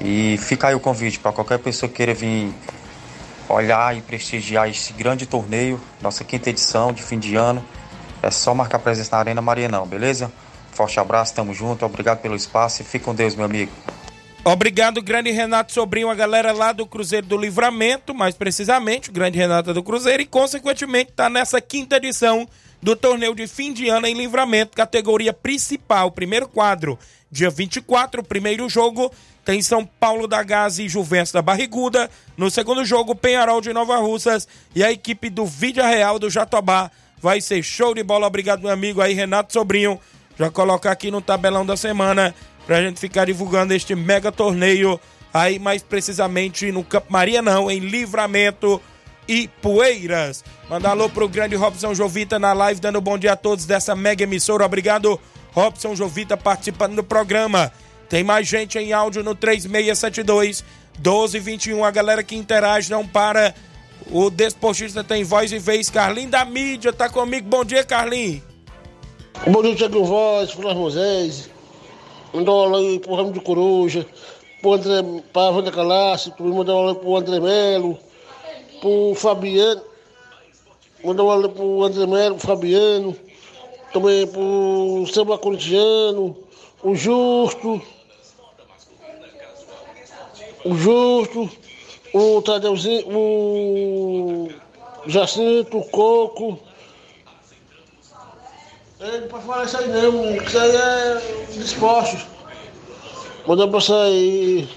E fica aí o convite para qualquer pessoa que queira vir olhar e prestigiar esse grande torneio, nossa quinta edição de fim de ano. É só marcar presença na Arena Marianão, beleza? Forte abraço, tamo junto, obrigado pelo espaço e fique com Deus, meu amigo. Obrigado, grande Renato Sobrinho, a galera lá do Cruzeiro do Livramento, mais precisamente, o grande Renato do Cruzeiro, e consequentemente está nessa quinta edição do torneio de fim de ano em Livramento, categoria principal, primeiro quadro, dia 24, primeiro jogo, tem São Paulo da Gaza e Juventus da Barriguda. No segundo jogo, Penharol de Nova Russas e a equipe do Vídea Real do Jatobá. Vai ser show de bola. Obrigado, meu amigo aí, Renato Sobrinho. Já colocar aqui no tabelão da semana pra gente ficar divulgando este mega torneio aí mais precisamente no Campo Maria não, em Livramento e Poeiras. Mandar alô pro grande Robson Jovita na live, dando bom dia a todos dessa mega emissora. Obrigado, Robson Jovita, participando do programa. Tem mais gente em áudio no 3672 1221. A galera que interage não para. O Desportista tem voz e vez. Carlinho da mídia tá comigo. Bom dia, Carlinho. Bom dia, Tiago Voz, Flávio Moisés. Mandou alô aí pro Ramo de Coruja, pro André, pra Wanda Calasso, mandou um alô pro André Melo, pro Fabiano, mandou alô pro André Melo, pro Fabiano, também pro Samba Corintiano, o Justo, o Justo, o Tadeuzinho, o Jacinto, o Coco. É, não pode falar isso aí não, isso aí é dispostos. Mandar pra sair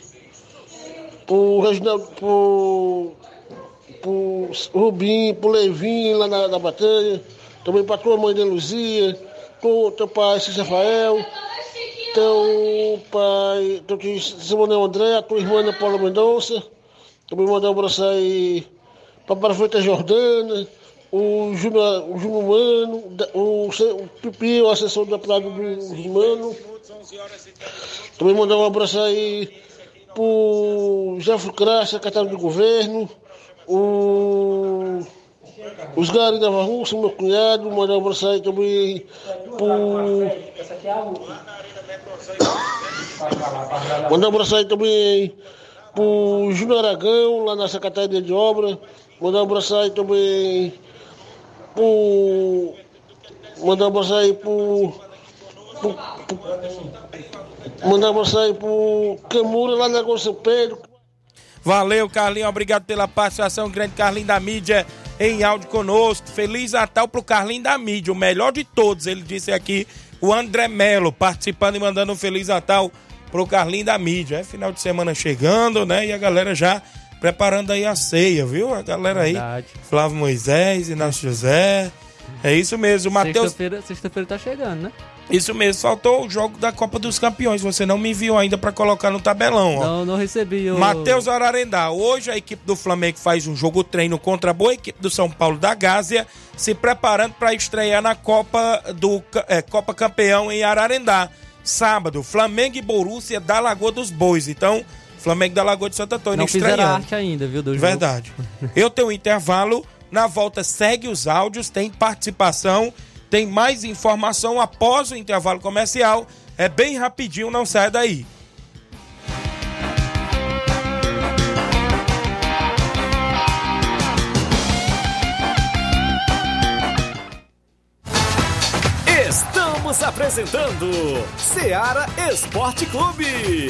pro Reginaldo, pro, pro Rubinho, pro Levinho lá na, na batalha, também pra tua mãe de Luzia, pro teu pai Cícero Rafael, teu pai, teu tio Simone André, a tua irmã Paula Mendonça, também mandar um abraço aí pra Prefeita Jordana, o Júnior o Mano, o, o Pipi, o assessor da Praia dos Mano. Também mandar um abraço aí pro Jeffro Crash, secretário do governo, o, os Gari da Varruça, meu cunhado, mandar um abraço aí também pro. Mandar um abraço aí também pro Júnior Aragão, lá na Secretaria de Obra. Mandar um abraço aí também pro. Mandar um abraço aí pro. pro, pro mandar um abraço aí pro Camura lá na São Pedro. Valeu, Carlinho. Obrigado pela participação. Grande Carlinho da mídia em áudio conosco. Feliz Natal pro Carlinho da mídia, o melhor de todos. Ele disse aqui o André Melo participando e mandando um Feliz Natal pro Carlinho da mídia. É final de semana chegando, né? E a galera já preparando aí a ceia, viu? A galera aí. Verdade. Flávio Moisés, Inácio José. É isso mesmo. Matheus. Sexta-feira sexta tá chegando, né? Isso mesmo, faltou o jogo da Copa dos Campeões. Você não me enviou ainda pra colocar no tabelão, ó. Não, não recebi o. Matheus Ararendá, hoje a equipe do Flamengo faz um jogo treino contra a boa equipe do São Paulo da Gásia, se preparando para estrear na Copa do é, Copa Campeão em Ararendá. Sábado, Flamengo e Borussia da Lagoa dos Bois. Então, Flamengo da Lagoa de Santo Antônio Não fizeram estreando. arte ainda, viu, do. Verdade. Eu tenho um intervalo. Na volta, segue os áudios, tem participação, tem mais informação após o intervalo comercial. É bem rapidinho, não sai daí. Estamos apresentando Seara Esporte Clube.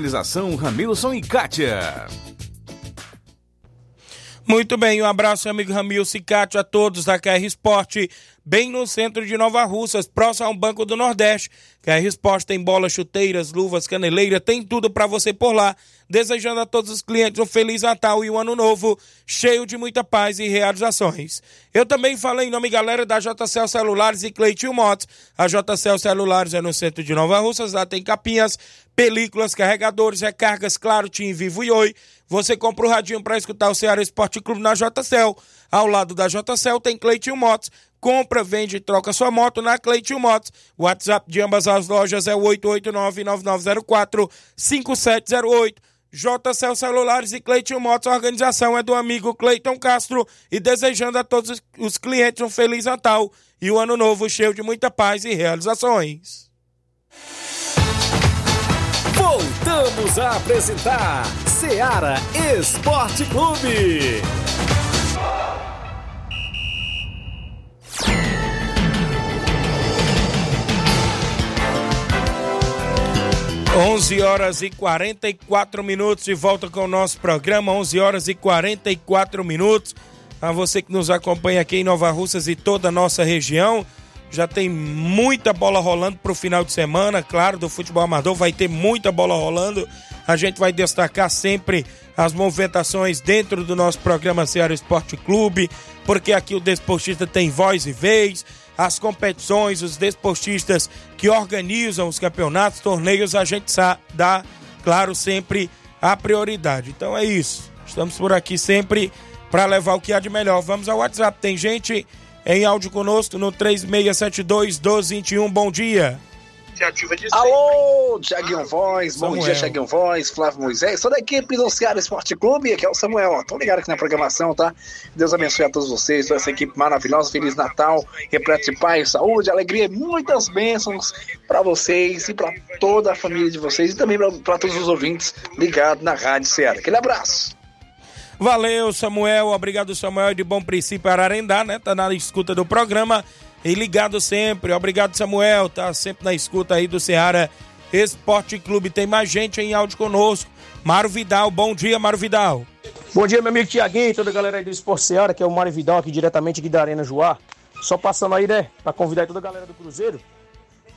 Ramilson e Kátia. Muito bem, um abraço, amigo Ramil Cicate, a todos da KR Esporte, bem no centro de Nova Russas, próximo ao Banco do Nordeste. KR Esporte tem bolas, chuteiras, luvas, caneleira, tem tudo para você por lá. Desejando a todos os clientes um Feliz Natal e um Ano Novo, cheio de muita paz e realizações. Eu também falei em nome, galera, da JCL Celulares e Cleitinho Motos. A JCL Celulares é no centro de Nova Russas, lá tem capinhas, películas, carregadores, recargas, claro, Tim Vivo e Oi. Você compra o radinho para escutar o Ceará Esporte Clube na JCL. Ao lado da JCL tem Cleitinho Motos. Compra, vende e troca sua moto na Cleitinho Motos. WhatsApp de ambas as lojas é o 889-9904-5708. JCL Celulares e Cleiton Motos, a organização é do amigo Cleiton Castro e desejando a todos os clientes um Feliz Natal e um Ano Novo cheio de muita paz e realizações. Voltamos a apresentar Seara Esporte Clube. 11 horas e 44 minutos e volta com o nosso programa, 11 horas e 44 minutos. A você que nos acompanha aqui em Nova Russas e toda a nossa região, já tem muita bola rolando para o final de semana, claro, do futebol amador, vai ter muita bola rolando. A gente vai destacar sempre as movimentações dentro do nosso programa Ceará Esporte Clube, porque aqui o desportista tem voz e vez as competições, os desportistas que organizam os campeonatos, torneios, a gente dá, claro, sempre a prioridade. Então é isso. Estamos por aqui sempre para levar o que há de melhor. Vamos ao WhatsApp. Tem gente em áudio conosco no 3672 1221. Bom dia iniciativa de Alô, Tiaguinho Voz, bom dia, Tiaguinho Voz, Flávio Moisés, sou da equipe do Ceará Esporte Clube, aqui é o Samuel. Tô ligado aqui na programação, tá? Deus abençoe a todos vocês, toda essa equipe maravilhosa, Feliz Natal, repleto de paz, saúde, alegria, muitas bênçãos para vocês e para toda a família de vocês e também para todos os ouvintes ligados na Rádio Ceará. Aquele abraço. Valeu, Samuel. Obrigado, Samuel, de Bom Princípio Ararendá, né? Tá na escuta do programa e ligado sempre. Obrigado, Samuel, tá sempre na escuta aí do Ceará Esporte Clube. Tem mais gente em áudio conosco. Mário Vidal, bom dia, Mário Vidal. Bom dia, meu amigo Tiaguinho e toda a galera aí do Esporte Ceará, que é o Mário Vidal aqui diretamente aqui da Arena Joá. Só passando aí, né, pra convidar toda a galera do Cruzeiro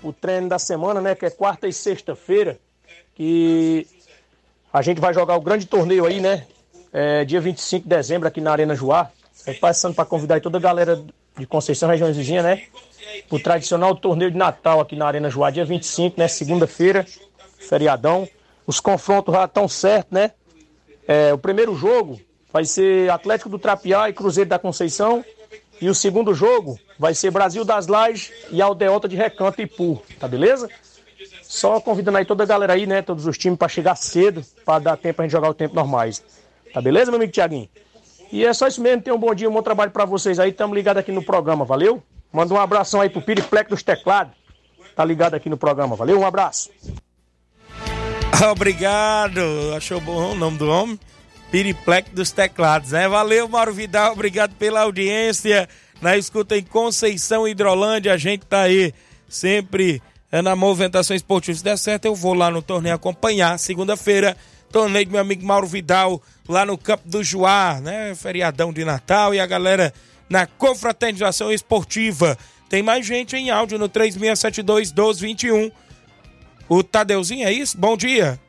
o treino da semana, né, que é quarta e sexta-feira, que a gente vai jogar o grande torneio aí, né, é, dia 25 de dezembro aqui na Arena Joá. É passando para convidar toda a galera de Conceição, região exigência, né? O tradicional torneio de Natal aqui na Arena Joá, dia 25, né? Segunda-feira, feriadão. Os confrontos já estão certos, né? É, o primeiro jogo vai ser Atlético do Trapiá e Cruzeiro da Conceição. E o segundo jogo vai ser Brasil das Lajes e Aldeota de Recanto e Ipu, tá beleza? Só convidando aí toda a galera aí, né? Todos os times para chegar cedo, para dar tempo a gente jogar o tempo normais. Tá beleza, meu amigo Tiaguinho? E é só isso mesmo. Tenham um bom dia, um bom trabalho para vocês aí. Estamos ligados aqui no programa, valeu? Manda um abração aí pro Piriplex dos Teclados. Tá ligado aqui no programa, valeu? Um abraço. *laughs* Obrigado. Achou bom o nome do homem? Piriplex dos Teclados, né? Valeu, Mauro Vidal. Obrigado pela audiência. Na escuta em Conceição Hidrolândia, a gente tá aí sempre na movimentação esportiva. Se der certo, eu vou lá no torneio acompanhar. Segunda-feira, torneio do meu amigo Mauro Vidal lá no Campo do Juá, né? Feriadão de Natal e a galera na confraternização esportiva. Tem mais gente em áudio no 3672 1221. O Tadeuzinho, é isso? Bom dia.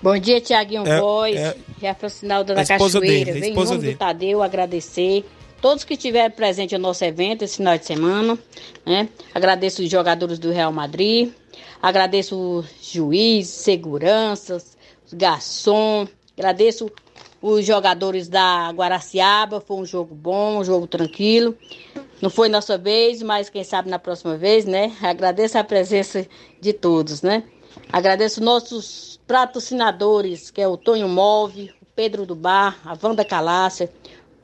Bom dia, Tiaguinho é, Voz, é, Jefferson da Cachoeira. Dele, Vem em nome dele. do Tadeu agradecer todos que estiveram presentes no nosso evento esse final de semana. Né? Agradeço os jogadores do Real Madrid, agradeço os juízes, seguranças, garçom. Agradeço os jogadores da Guaraciaba. Foi um jogo bom, um jogo tranquilo. Não foi nossa vez, mas quem sabe na próxima vez, né? Agradeço a presença de todos, né? Agradeço nossos patrocinadores, que é o Tonho Move, o Pedro do Bar, a Wanda Calácia,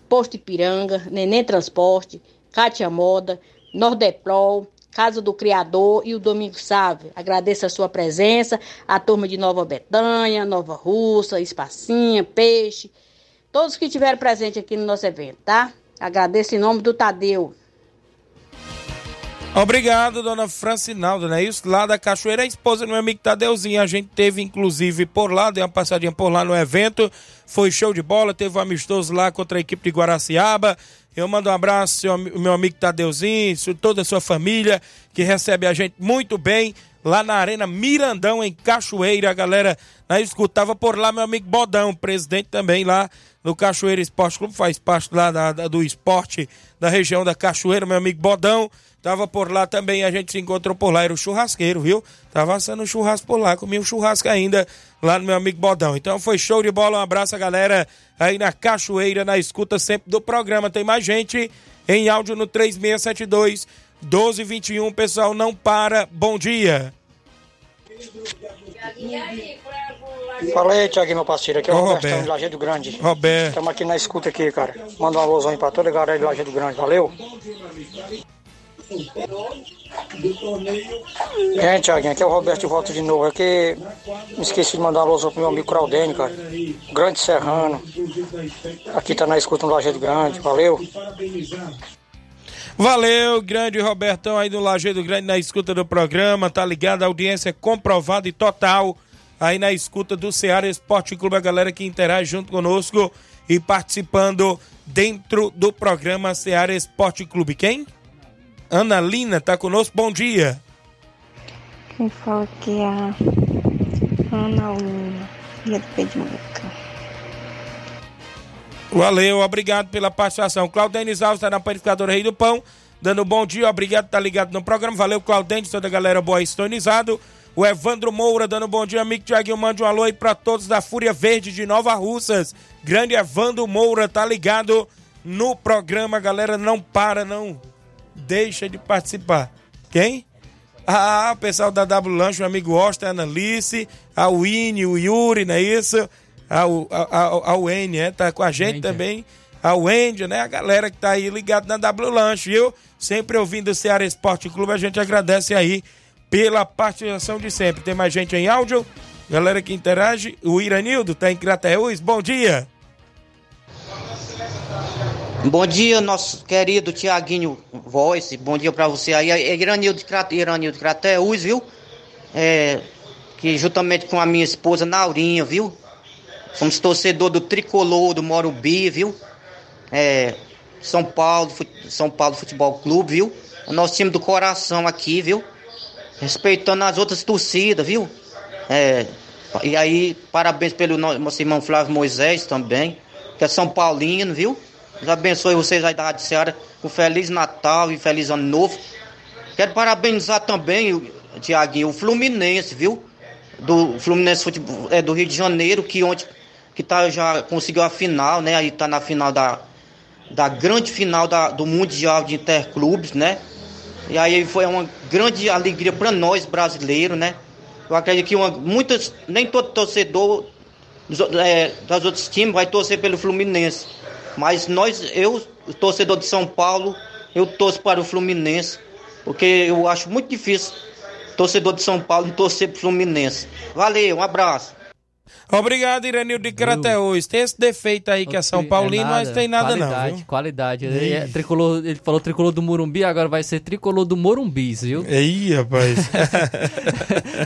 Posto Ipiranga, Neném Transporte, Cátia Moda, Nordeprol, Casa do Criador e o Domingo Sávio. Agradeço a sua presença, a turma de Nova Betânia, Nova Russa, Espacinha, Peixe, todos que estiveram presentes aqui no nosso evento, tá? Agradeço em nome do Tadeu. Obrigado, dona Francinalda, não é isso? Lá da Cachoeira, a esposa do meu amigo Tadeuzinho. A gente teve, inclusive, por lá, deu uma passadinha por lá no evento. Foi show de bola, teve um amistoso lá contra a equipe de Guaraciaba. Eu mando um abraço ao meu amigo Tadeuzinho, toda a sua família, que recebe a gente muito bem lá na Arena Mirandão, em Cachoeira. A galera né, escutava por lá meu amigo Bodão, presidente também lá no Cachoeira Esporte Clube, faz parte lá da, da, do esporte da região da Cachoeira, meu amigo Bodão. Tava por lá também, a gente se encontrou por lá, era o churrasqueiro, viu? Tava assando churrasco por lá, comia um churrasco ainda lá no meu amigo Bodão. Então foi show de bola, um abraço a galera aí na Cachoeira, na escuta sempre do programa. Tem mais gente em áudio no 3672 1221, pessoal, não para. Bom dia. Fala aí, Tiaguinho, meu parceiro. Aqui é o Ô, Robertão de Lajeado Grande. Roberto. Estamos aqui na escuta aqui, cara. Manda um alôzão aí pra toda a galera de Lajeado Grande. Valeu. É, Tiaguinho, aqui é o Roberto de volta de novo. Aqui me esqueci de mandar um alôzão pro meu amigo Claudênio, cara. Grande Serrano. Aqui tá na escuta no Lajeado Grande. Valeu. Valeu, grande Robertão aí do Lajeado Grande na escuta do programa, tá ligado? A audiência é comprovada e total aí na escuta do Ceará Esporte Clube, a galera que interage junto conosco e participando dentro do programa Ceará Esporte Clube. Quem? Ana Lina tá conosco, bom dia. Quem fala que é a Ana Lina, filha do Pedmuca. Valeu, obrigado pela participação. Claudênis Alves está na panificadora Rei do Pão, dando um bom dia, obrigado por estar tá ligado no programa. Valeu, Claudênis, toda a galera boa estonizado. O Evandro Moura dando um bom dia, amigo Tiaguinho, mande um alô aí pra todos da Fúria Verde de Nova Russas. Grande Evandro Moura, tá ligado no programa, galera, não para, não deixa de participar. Quem? Ah, o pessoal da W Lanche, o amigo Osta, a Analice, a Winnie, o Yuri, não é isso? ao, ao, ao N, né? Tá com a gente Wendy. também. A Wendy, né? A galera que tá aí ligado na W Lanche, viu? Sempre ouvindo o Ceará Esporte Clube, a gente agradece aí pela participação de sempre. Tem mais gente em áudio? Galera que interage. O Iranildo tá em Crateús. Bom dia. Bom dia, nosso querido Tiaguinho Voice. Bom dia para você aí. É Iranildo de, Crate, Iranildo de Crateús, viu? É, que juntamente com a minha esposa Naurinha, viu? Somos torcedor do Tricolor, do Morumbi, viu? É, São Paulo, São Paulo Futebol Clube, viu? O nosso time do coração aqui, viu? Respeitando as outras torcidas, viu? É, e aí, parabéns pelo nosso irmão Flávio Moisés também, que é São Paulino, viu? Deus abençoe vocês aí da Rádio Ceará. Um Feliz Natal e Feliz Ano Novo. Quero parabenizar também, Tiaguinho, o Fluminense, viu? Do Fluminense Futebol, é, do Rio de Janeiro, que ontem que tá, já conseguiu a final, né? Aí tá na final da, da grande final da, do Mundial de Interclubes, né? E aí foi uma grande alegria para nós brasileiros, né? Eu acredito que uma, muitas, nem todo torcedor é, das outros times vai torcer pelo Fluminense. Mas nós, eu, torcedor de São Paulo, eu torço para o Fluminense. Porque eu acho muito difícil torcedor de São Paulo torcer para o Fluminense. Valeu, um abraço. Obrigado, Iranildo de Crateus. Tem esse defeito aí que é São Paulino, é mas tem nada qualidade, não. Viu? Qualidade, ele, é tricolor, ele falou tricolor do Morumbi, agora vai ser tricolor do Morumbis, viu? Ih, rapaz.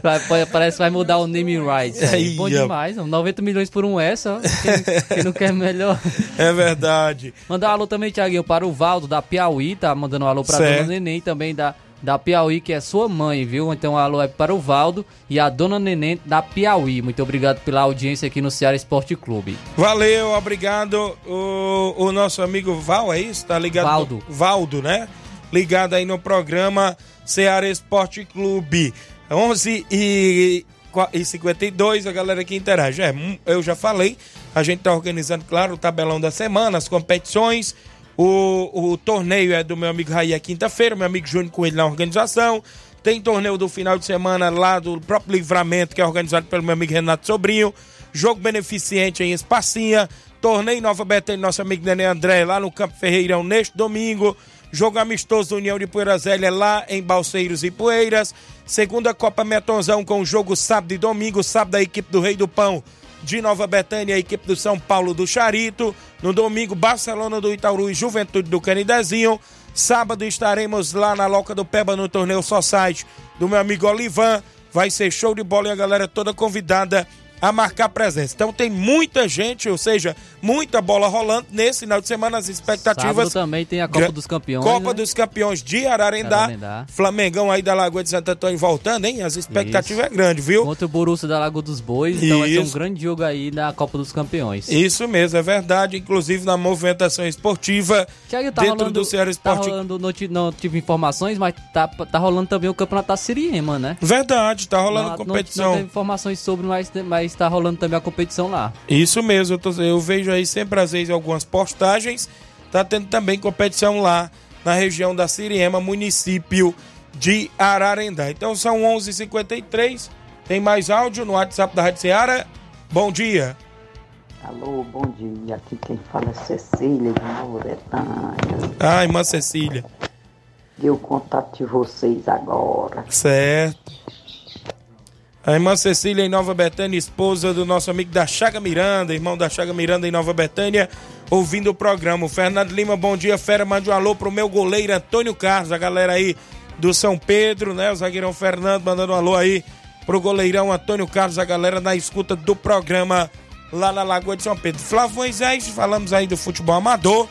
*laughs* Parece que vai mudar o naming rights. Aí, Bom demais, 90 milhões por um essa, quem, quem não quer melhor. *laughs* É verdade. Mandar um alô também, Thiaguinho, para o Valdo da Piauí, tá mandando um alô para a dona Neném também da da Piauí, que é sua mãe, viu? Então, alô é para o Valdo e a dona Neném da Piauí. Muito obrigado pela audiência aqui no Ceará Esporte Clube. Valeu, obrigado. O, o nosso amigo Val, é isso? Tá ligado? Valdo. No, Valdo, né? Ligado aí no programa Ceará Esporte Clube. 11 e, e 52, a galera que interage. É, hum, eu já falei, a gente tá organizando, claro, o tabelão da semana, as competições o, o torneio é do meu amigo Raí é quinta-feira, meu amigo Júnior com ele na organização. Tem torneio do final de semana lá do próprio Livramento, que é organizado pelo meu amigo Renato Sobrinho. Jogo beneficente em Espacinha. Torneio Nova Betânia, nosso amigo Nenê André, lá no Campo Ferreirão, neste domingo. Jogo amistoso da União de Poeira Zélia, lá em Balseiros e Poeiras. Segunda Copa Metonzão com jogo sábado e domingo. Sábado a equipe do Rei do Pão de Nova Betânia, a equipe do São Paulo do Charito. No domingo, Barcelona do Itaúru e Juventude do Canidezinho. Sábado estaremos lá na Loca do Peba no torneio Society do meu amigo Olivan. Vai ser show de bola e a galera toda convidada a marcar presença. Então tem muita gente, ou seja, muita bola rolando nesse final de semana. As expectativas. Sábado também tem a Copa dos Campeões. Copa né? dos Campeões de Ararendá. Ararendá. Flamengão aí da Lagoa de Santo Antônio voltando, hein? As expectativas é grande, viu? Contra o Borussia da Lagoa dos Bois. Então vai ser um Isso. grande jogo aí na Copa dos Campeões. Isso mesmo, é verdade. Inclusive na movimentação esportiva Thiago, tá dentro rolando, do Ceará tá Esporte. rolando, não, não tive informações, mas tá, tá rolando também o Campeonato da Siriema, né? Verdade, tá rolando Não- competição. Não, teve informações sobre, mas, mas tá rolando também a competição lá. Isso mesmo, eu, tô- eu vejo aí sempre às vezes algumas postagens. Tá tendo também competição lá na região da Siriema, município de Ararendá. Então são 11h53. Tem mais áudio no WhatsApp da Rádio Ceará. Bom dia. Alô, bom dia. Aqui quem fala é Cecília de Nova Betânia. Ah, irmã Cecília. Deu contato de vocês agora. Certo. A irmã Cecília em Nova Betânia, esposa do nosso amigo da Chaga Miranda, irmão da Chaga Miranda em Nova Betânia, ouvindo o programa. O Fernando Lima, bom dia, fera. Mande um alô pro meu goleiro Antônio Carlos, a galera aí do São Pedro, né? O zagueirão Fernando mandando um alô aí pro goleirão Antônio Carlos, a galera na escuta do programa lá na Lagoa de São Pedro. Flávio Moisés, falamos aí do futebol amador.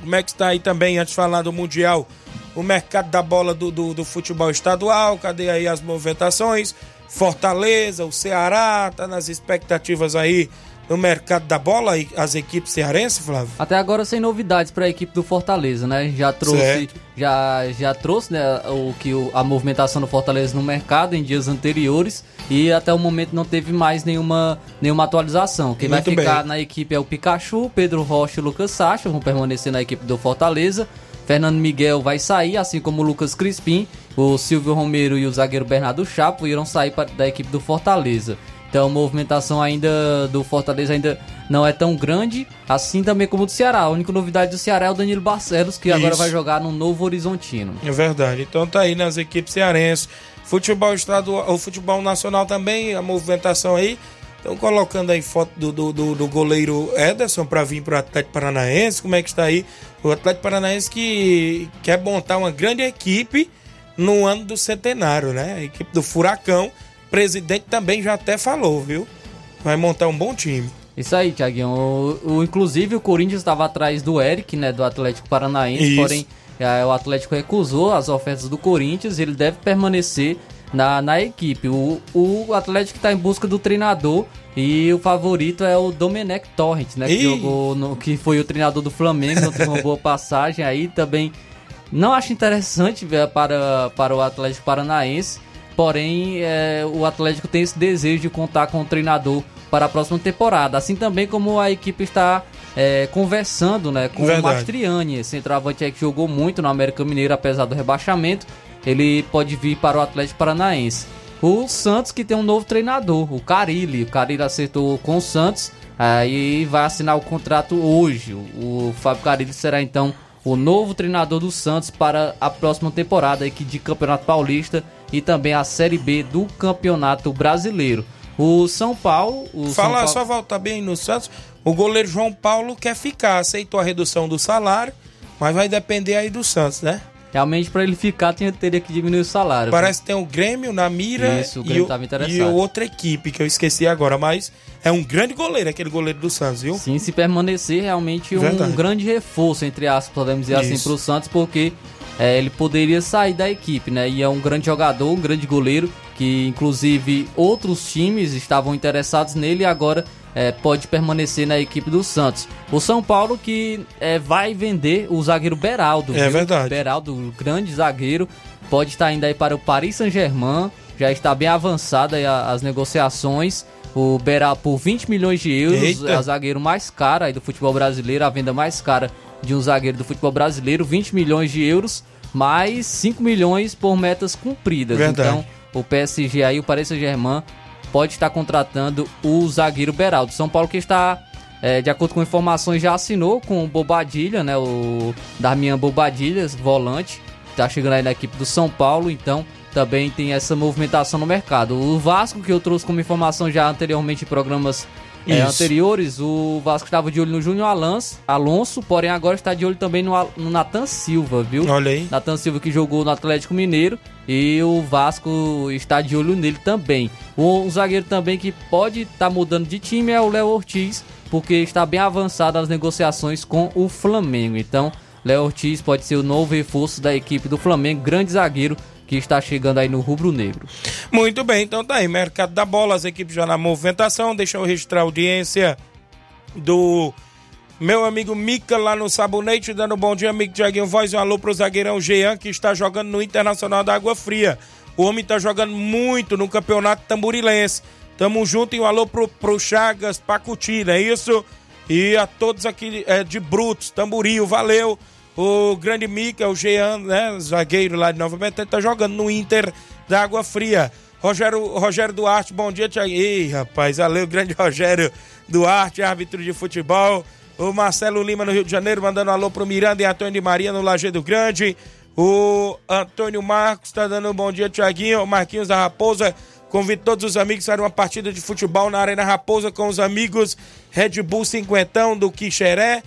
Como é que está aí também, antes de falar do Mundial, o mercado da bola do, do, do futebol estadual? Cadê aí as movimentações? Fortaleza, o Ceará, tá nas expectativas aí no mercado da bola, e as equipes cearenses, Flávio? Até agora sem novidades para a equipe do Fortaleza, né? Já trouxe, Certo. já, já trouxe né, o que o- a movimentação do Fortaleza no mercado em dias anteriores e até o momento não teve mais nenhuma, nenhuma atualização. Quem vai Muito ficar bem. na equipe é o Pikachu, Pedro Rocha e Lucas Sacha vão permanecer na equipe do Fortaleza. Fernando Miguel vai sair, assim como o Lucas Crispim, o Silvio Romero e o zagueiro Bernardo Chapo irão sair da equipe do Fortaleza. Então a movimentação ainda do Fortaleza ainda não é tão grande, assim também como do Ceará. A única novidade do Ceará é o Danilo Barcelos, que agora Isso. vai jogar no Novo Horizontino. É verdade. Então tá aí nas equipes cearenses. Futebol estadual, o futebol nacional também, a movimentação aí. Estão colocando aí foto do, do, do- do goleiro Ederson para vir para o Atlético Paranaense. Como é que está aí? O Atlético Paranaense que quer montar uma grande equipe no ano do centenário, né? A equipe do Furacão. O presidente também já até falou, viu? Vai montar um bom time. Isso aí, Thiaguinho. O, o- inclusive o Corinthians estava atrás do Eric, né, do Atlético Paranaense, Isso. porém eh, o Atlético recusou as ofertas do Corinthians, ele deve permanecer na, na equipe. O, o Atlético está em busca do treinador e o favorito é o Domenech Torrent, né, que jogou no, que foi o treinador do Flamengo, teve uma boa passagem aí também. Não acho interessante ver para, para o Atlético Paranaense, porém é, o Atlético tem esse desejo de contar com o treinador para a próxima temporada. Assim também como a equipe está é, conversando né, com Verdade. o Mastriani, centroavante que jogou muito no América Mineiro, apesar do rebaixamento. Ele pode vir para o Atlético Paranaense. O Santos que tem um novo treinador, o Carilli. O Carilli acertou com o Santos aí vai assinar o contrato hoje. O, o Fábio Carilli será então o novo treinador do Santos para a próxima temporada aqui de Campeonato Paulista e também a Série B do Campeonato Brasileiro. O São Paulo, o Fala, Paulo- só voltar bem no Santos. O goleiro João Paulo quer ficar, aceitou a redução do salário, mas vai depender aí do Santos, né? Realmente, para ele ficar, tinha- teria que diminuir o salário. Parece que tem o Grêmio na mira Isso, o e, Grêmio o- tava interessado. e outra equipe que eu esqueci agora, mas é um grande goleiro, aquele goleiro do Santos, viu? Sim, se permanecer, realmente um grande reforço, entre aspas, podemos dizer assim, Isso. para o Santos, porque é, ele poderia sair da equipe, né? E é um grande jogador, um grande goleiro, que inclusive outros times estavam interessados nele e agora é, pode permanecer na equipe do Santos. O São Paulo que é, vai vender o zagueiro Beraldo. É viu? verdade. Beraldo, o grande zagueiro, pode estar indo aí para o Paris Saint-Germain. Já está bem avançada as negociações. O Beraldo por 20 milhões de euros, Eita. é a zagueiro mais cara aí do futebol brasileiro, a venda mais cara de um zagueiro do futebol brasileiro, 20 milhões de euros, mais 5 milhões por metas cumpridas. Verdade. Então, o PSG aí, o Paris Saint-Germain, pode estar contratando o zagueiro Beraldo. São Paulo que está, é, de acordo com informações, já assinou com o Bobadilha, né? O Darmian Bobadilha, volante. Tá chegando aí na equipe do São Paulo, então também tem essa movimentação no mercado. O Vasco, que eu trouxe como informação já anteriormente em programas é, anteriores, o Vasco estava de olho no Júnior Alonso, Alonso, porém agora está de olho também no, no Natan Silva, viu? Olha aí. Natan Silva que jogou no Atlético Mineiro e o Vasco está de olho nele também. Um, um zagueiro também que pode estar tá mudando de time é o Léo Ortiz, porque está bem avançado as negociações com o Flamengo. Então, Léo Ortiz pode ser o novo reforço da equipe do Flamengo, grande zagueiro que está chegando aí no rubro negro. Muito bem, então tá aí, mercado da bola, as equipes já na movimentação, deixa eu registrar a audiência do meu amigo Mica lá no Sabonete, dando um bom dia, amigo Tiaguinho Voz, um alô pro zagueirão Jean, que está jogando no Internacional da Água Fria. O homem tá jogando muito no Campeonato Tamburilense. Tamo junto e um alô pro, pro Chagas Pacuti, não é isso? E a todos aqui é, de Brutos, Tamboril, valeu. O grande Mica, o Jean, né, zagueiro lá de Nova Betânia, tá jogando no Inter da Água Fria. Rogério, Rogério Duarte, bom dia, Tiago. Ih, rapaz, valeu, grande Rogério Duarte, árbitro de futebol. O Marcelo Lima no Rio de Janeiro, mandando alô pro Miranda e Antônio de Maria no Lajeado Grande. O Antônio Marcos tá dando um bom dia, Tiaguinho. O Marquinhos da Raposa Convido todos os amigos para uma partida de futebol na Arena Raposa com os amigos Red Bull Cinquentão do Quixeré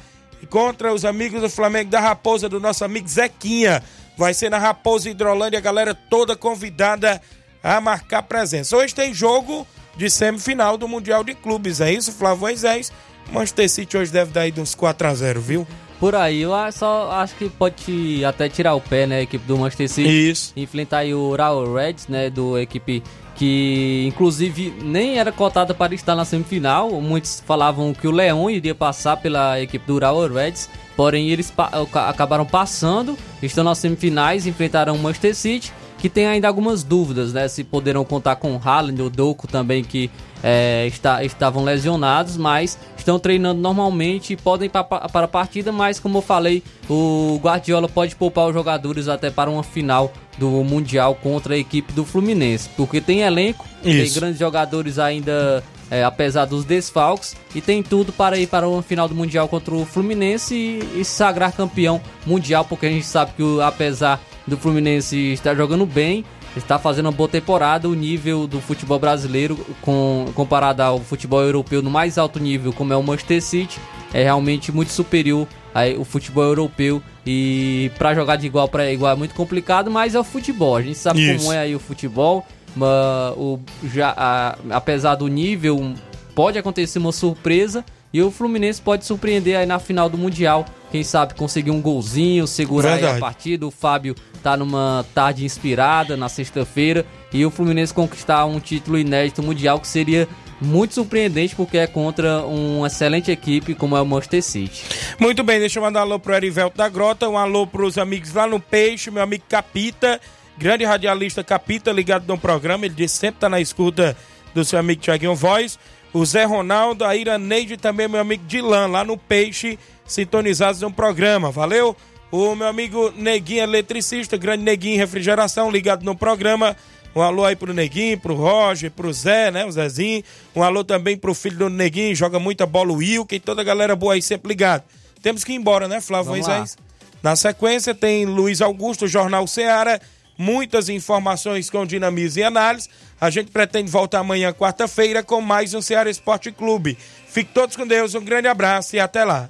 contra os amigos do Flamengo da Raposa, do nosso amigo Zequinha. Vai ser na Raposa Hidrolândia, a galera toda convidada a marcar presença. Hoje tem jogo de semifinal do Mundial de Clubes, é isso, Flávio Moisés? Manchester City hoje deve dar aí uns 4 a 0 viu? Por aí, eu só acho que pode até tirar o pé, né, a equipe do Manchester City. Isso. Enfrentar aí o Raul Reds, né, do equipe que inclusive nem era cotada para estar na semifinal. Muitos falavam que o Leão iria passar pela equipe do Urawa Reds, porém eles pa acabaram passando, estão nas semifinais, enfrentaram o Manchester City, que tem ainda algumas dúvidas, né? Se poderão contar com o Haaland, o Doku também, que é, está, estavam lesionados, mas estão treinando normalmente e podem ir para, para a partida, mas como eu falei, o Guardiola pode poupar os jogadores até para uma final do Mundial contra a equipe do Fluminense, porque tem elenco, Isso. tem grandes jogadores ainda, é, apesar dos desfalques, e tem tudo para ir para uma final do Mundial contra o Fluminense e, e sagrar campeão mundial, porque a gente sabe que apesar do Fluminense estar jogando bem, está fazendo uma boa temporada, o nível do futebol brasileiro com, comparado ao futebol europeu no mais alto nível, como é o Manchester City, é realmente muito superior ao futebol europeu e para jogar de igual para igual é muito complicado, mas é o futebol. A gente sabe Isso. como é aí o futebol. Mas, o, já, a, apesar do nível, pode acontecer uma surpresa. E o Fluminense pode surpreender aí na final do Mundial. Quem sabe conseguir um golzinho, segurar a partida. O Fábio tá numa tarde inspirada na sexta-feira. E o Fluminense conquistar um título inédito mundial que seria muito surpreendente porque é contra uma excelente equipe como é o Manchester City. Muito bem, deixa eu mandar um alô pro Erivelto da Grota, um alô pros amigos lá no Peixe, meu amigo Capita, grande radialista Capita, ligado no programa, ele disse sempre tá na escuta do seu amigo Thiaguinho Voz, o Zé Ronaldo, a Iraneide e também meu amigo Dilan, lá no Peixe, sintonizados no programa, valeu? O meu amigo Neguinho Eletricista, grande Neguinho Refrigeração, ligado no programa, um alô aí pro Neguinho, pro Roger, pro Zé, né? O Zezinho. Um alô também pro filho do Neguinho, joga muita bola, o Wilke e toda a galera boa aí sempre ligado. Temos que ir embora, né, Flávio Moisés? Na sequência tem Luiz Augusto, Jornal Seara, muitas informações com dinamismo e análise. A gente pretende voltar amanhã, quarta-feira, com mais um Ceará Esporte Clube. Fique todos com Deus, um grande abraço e até lá.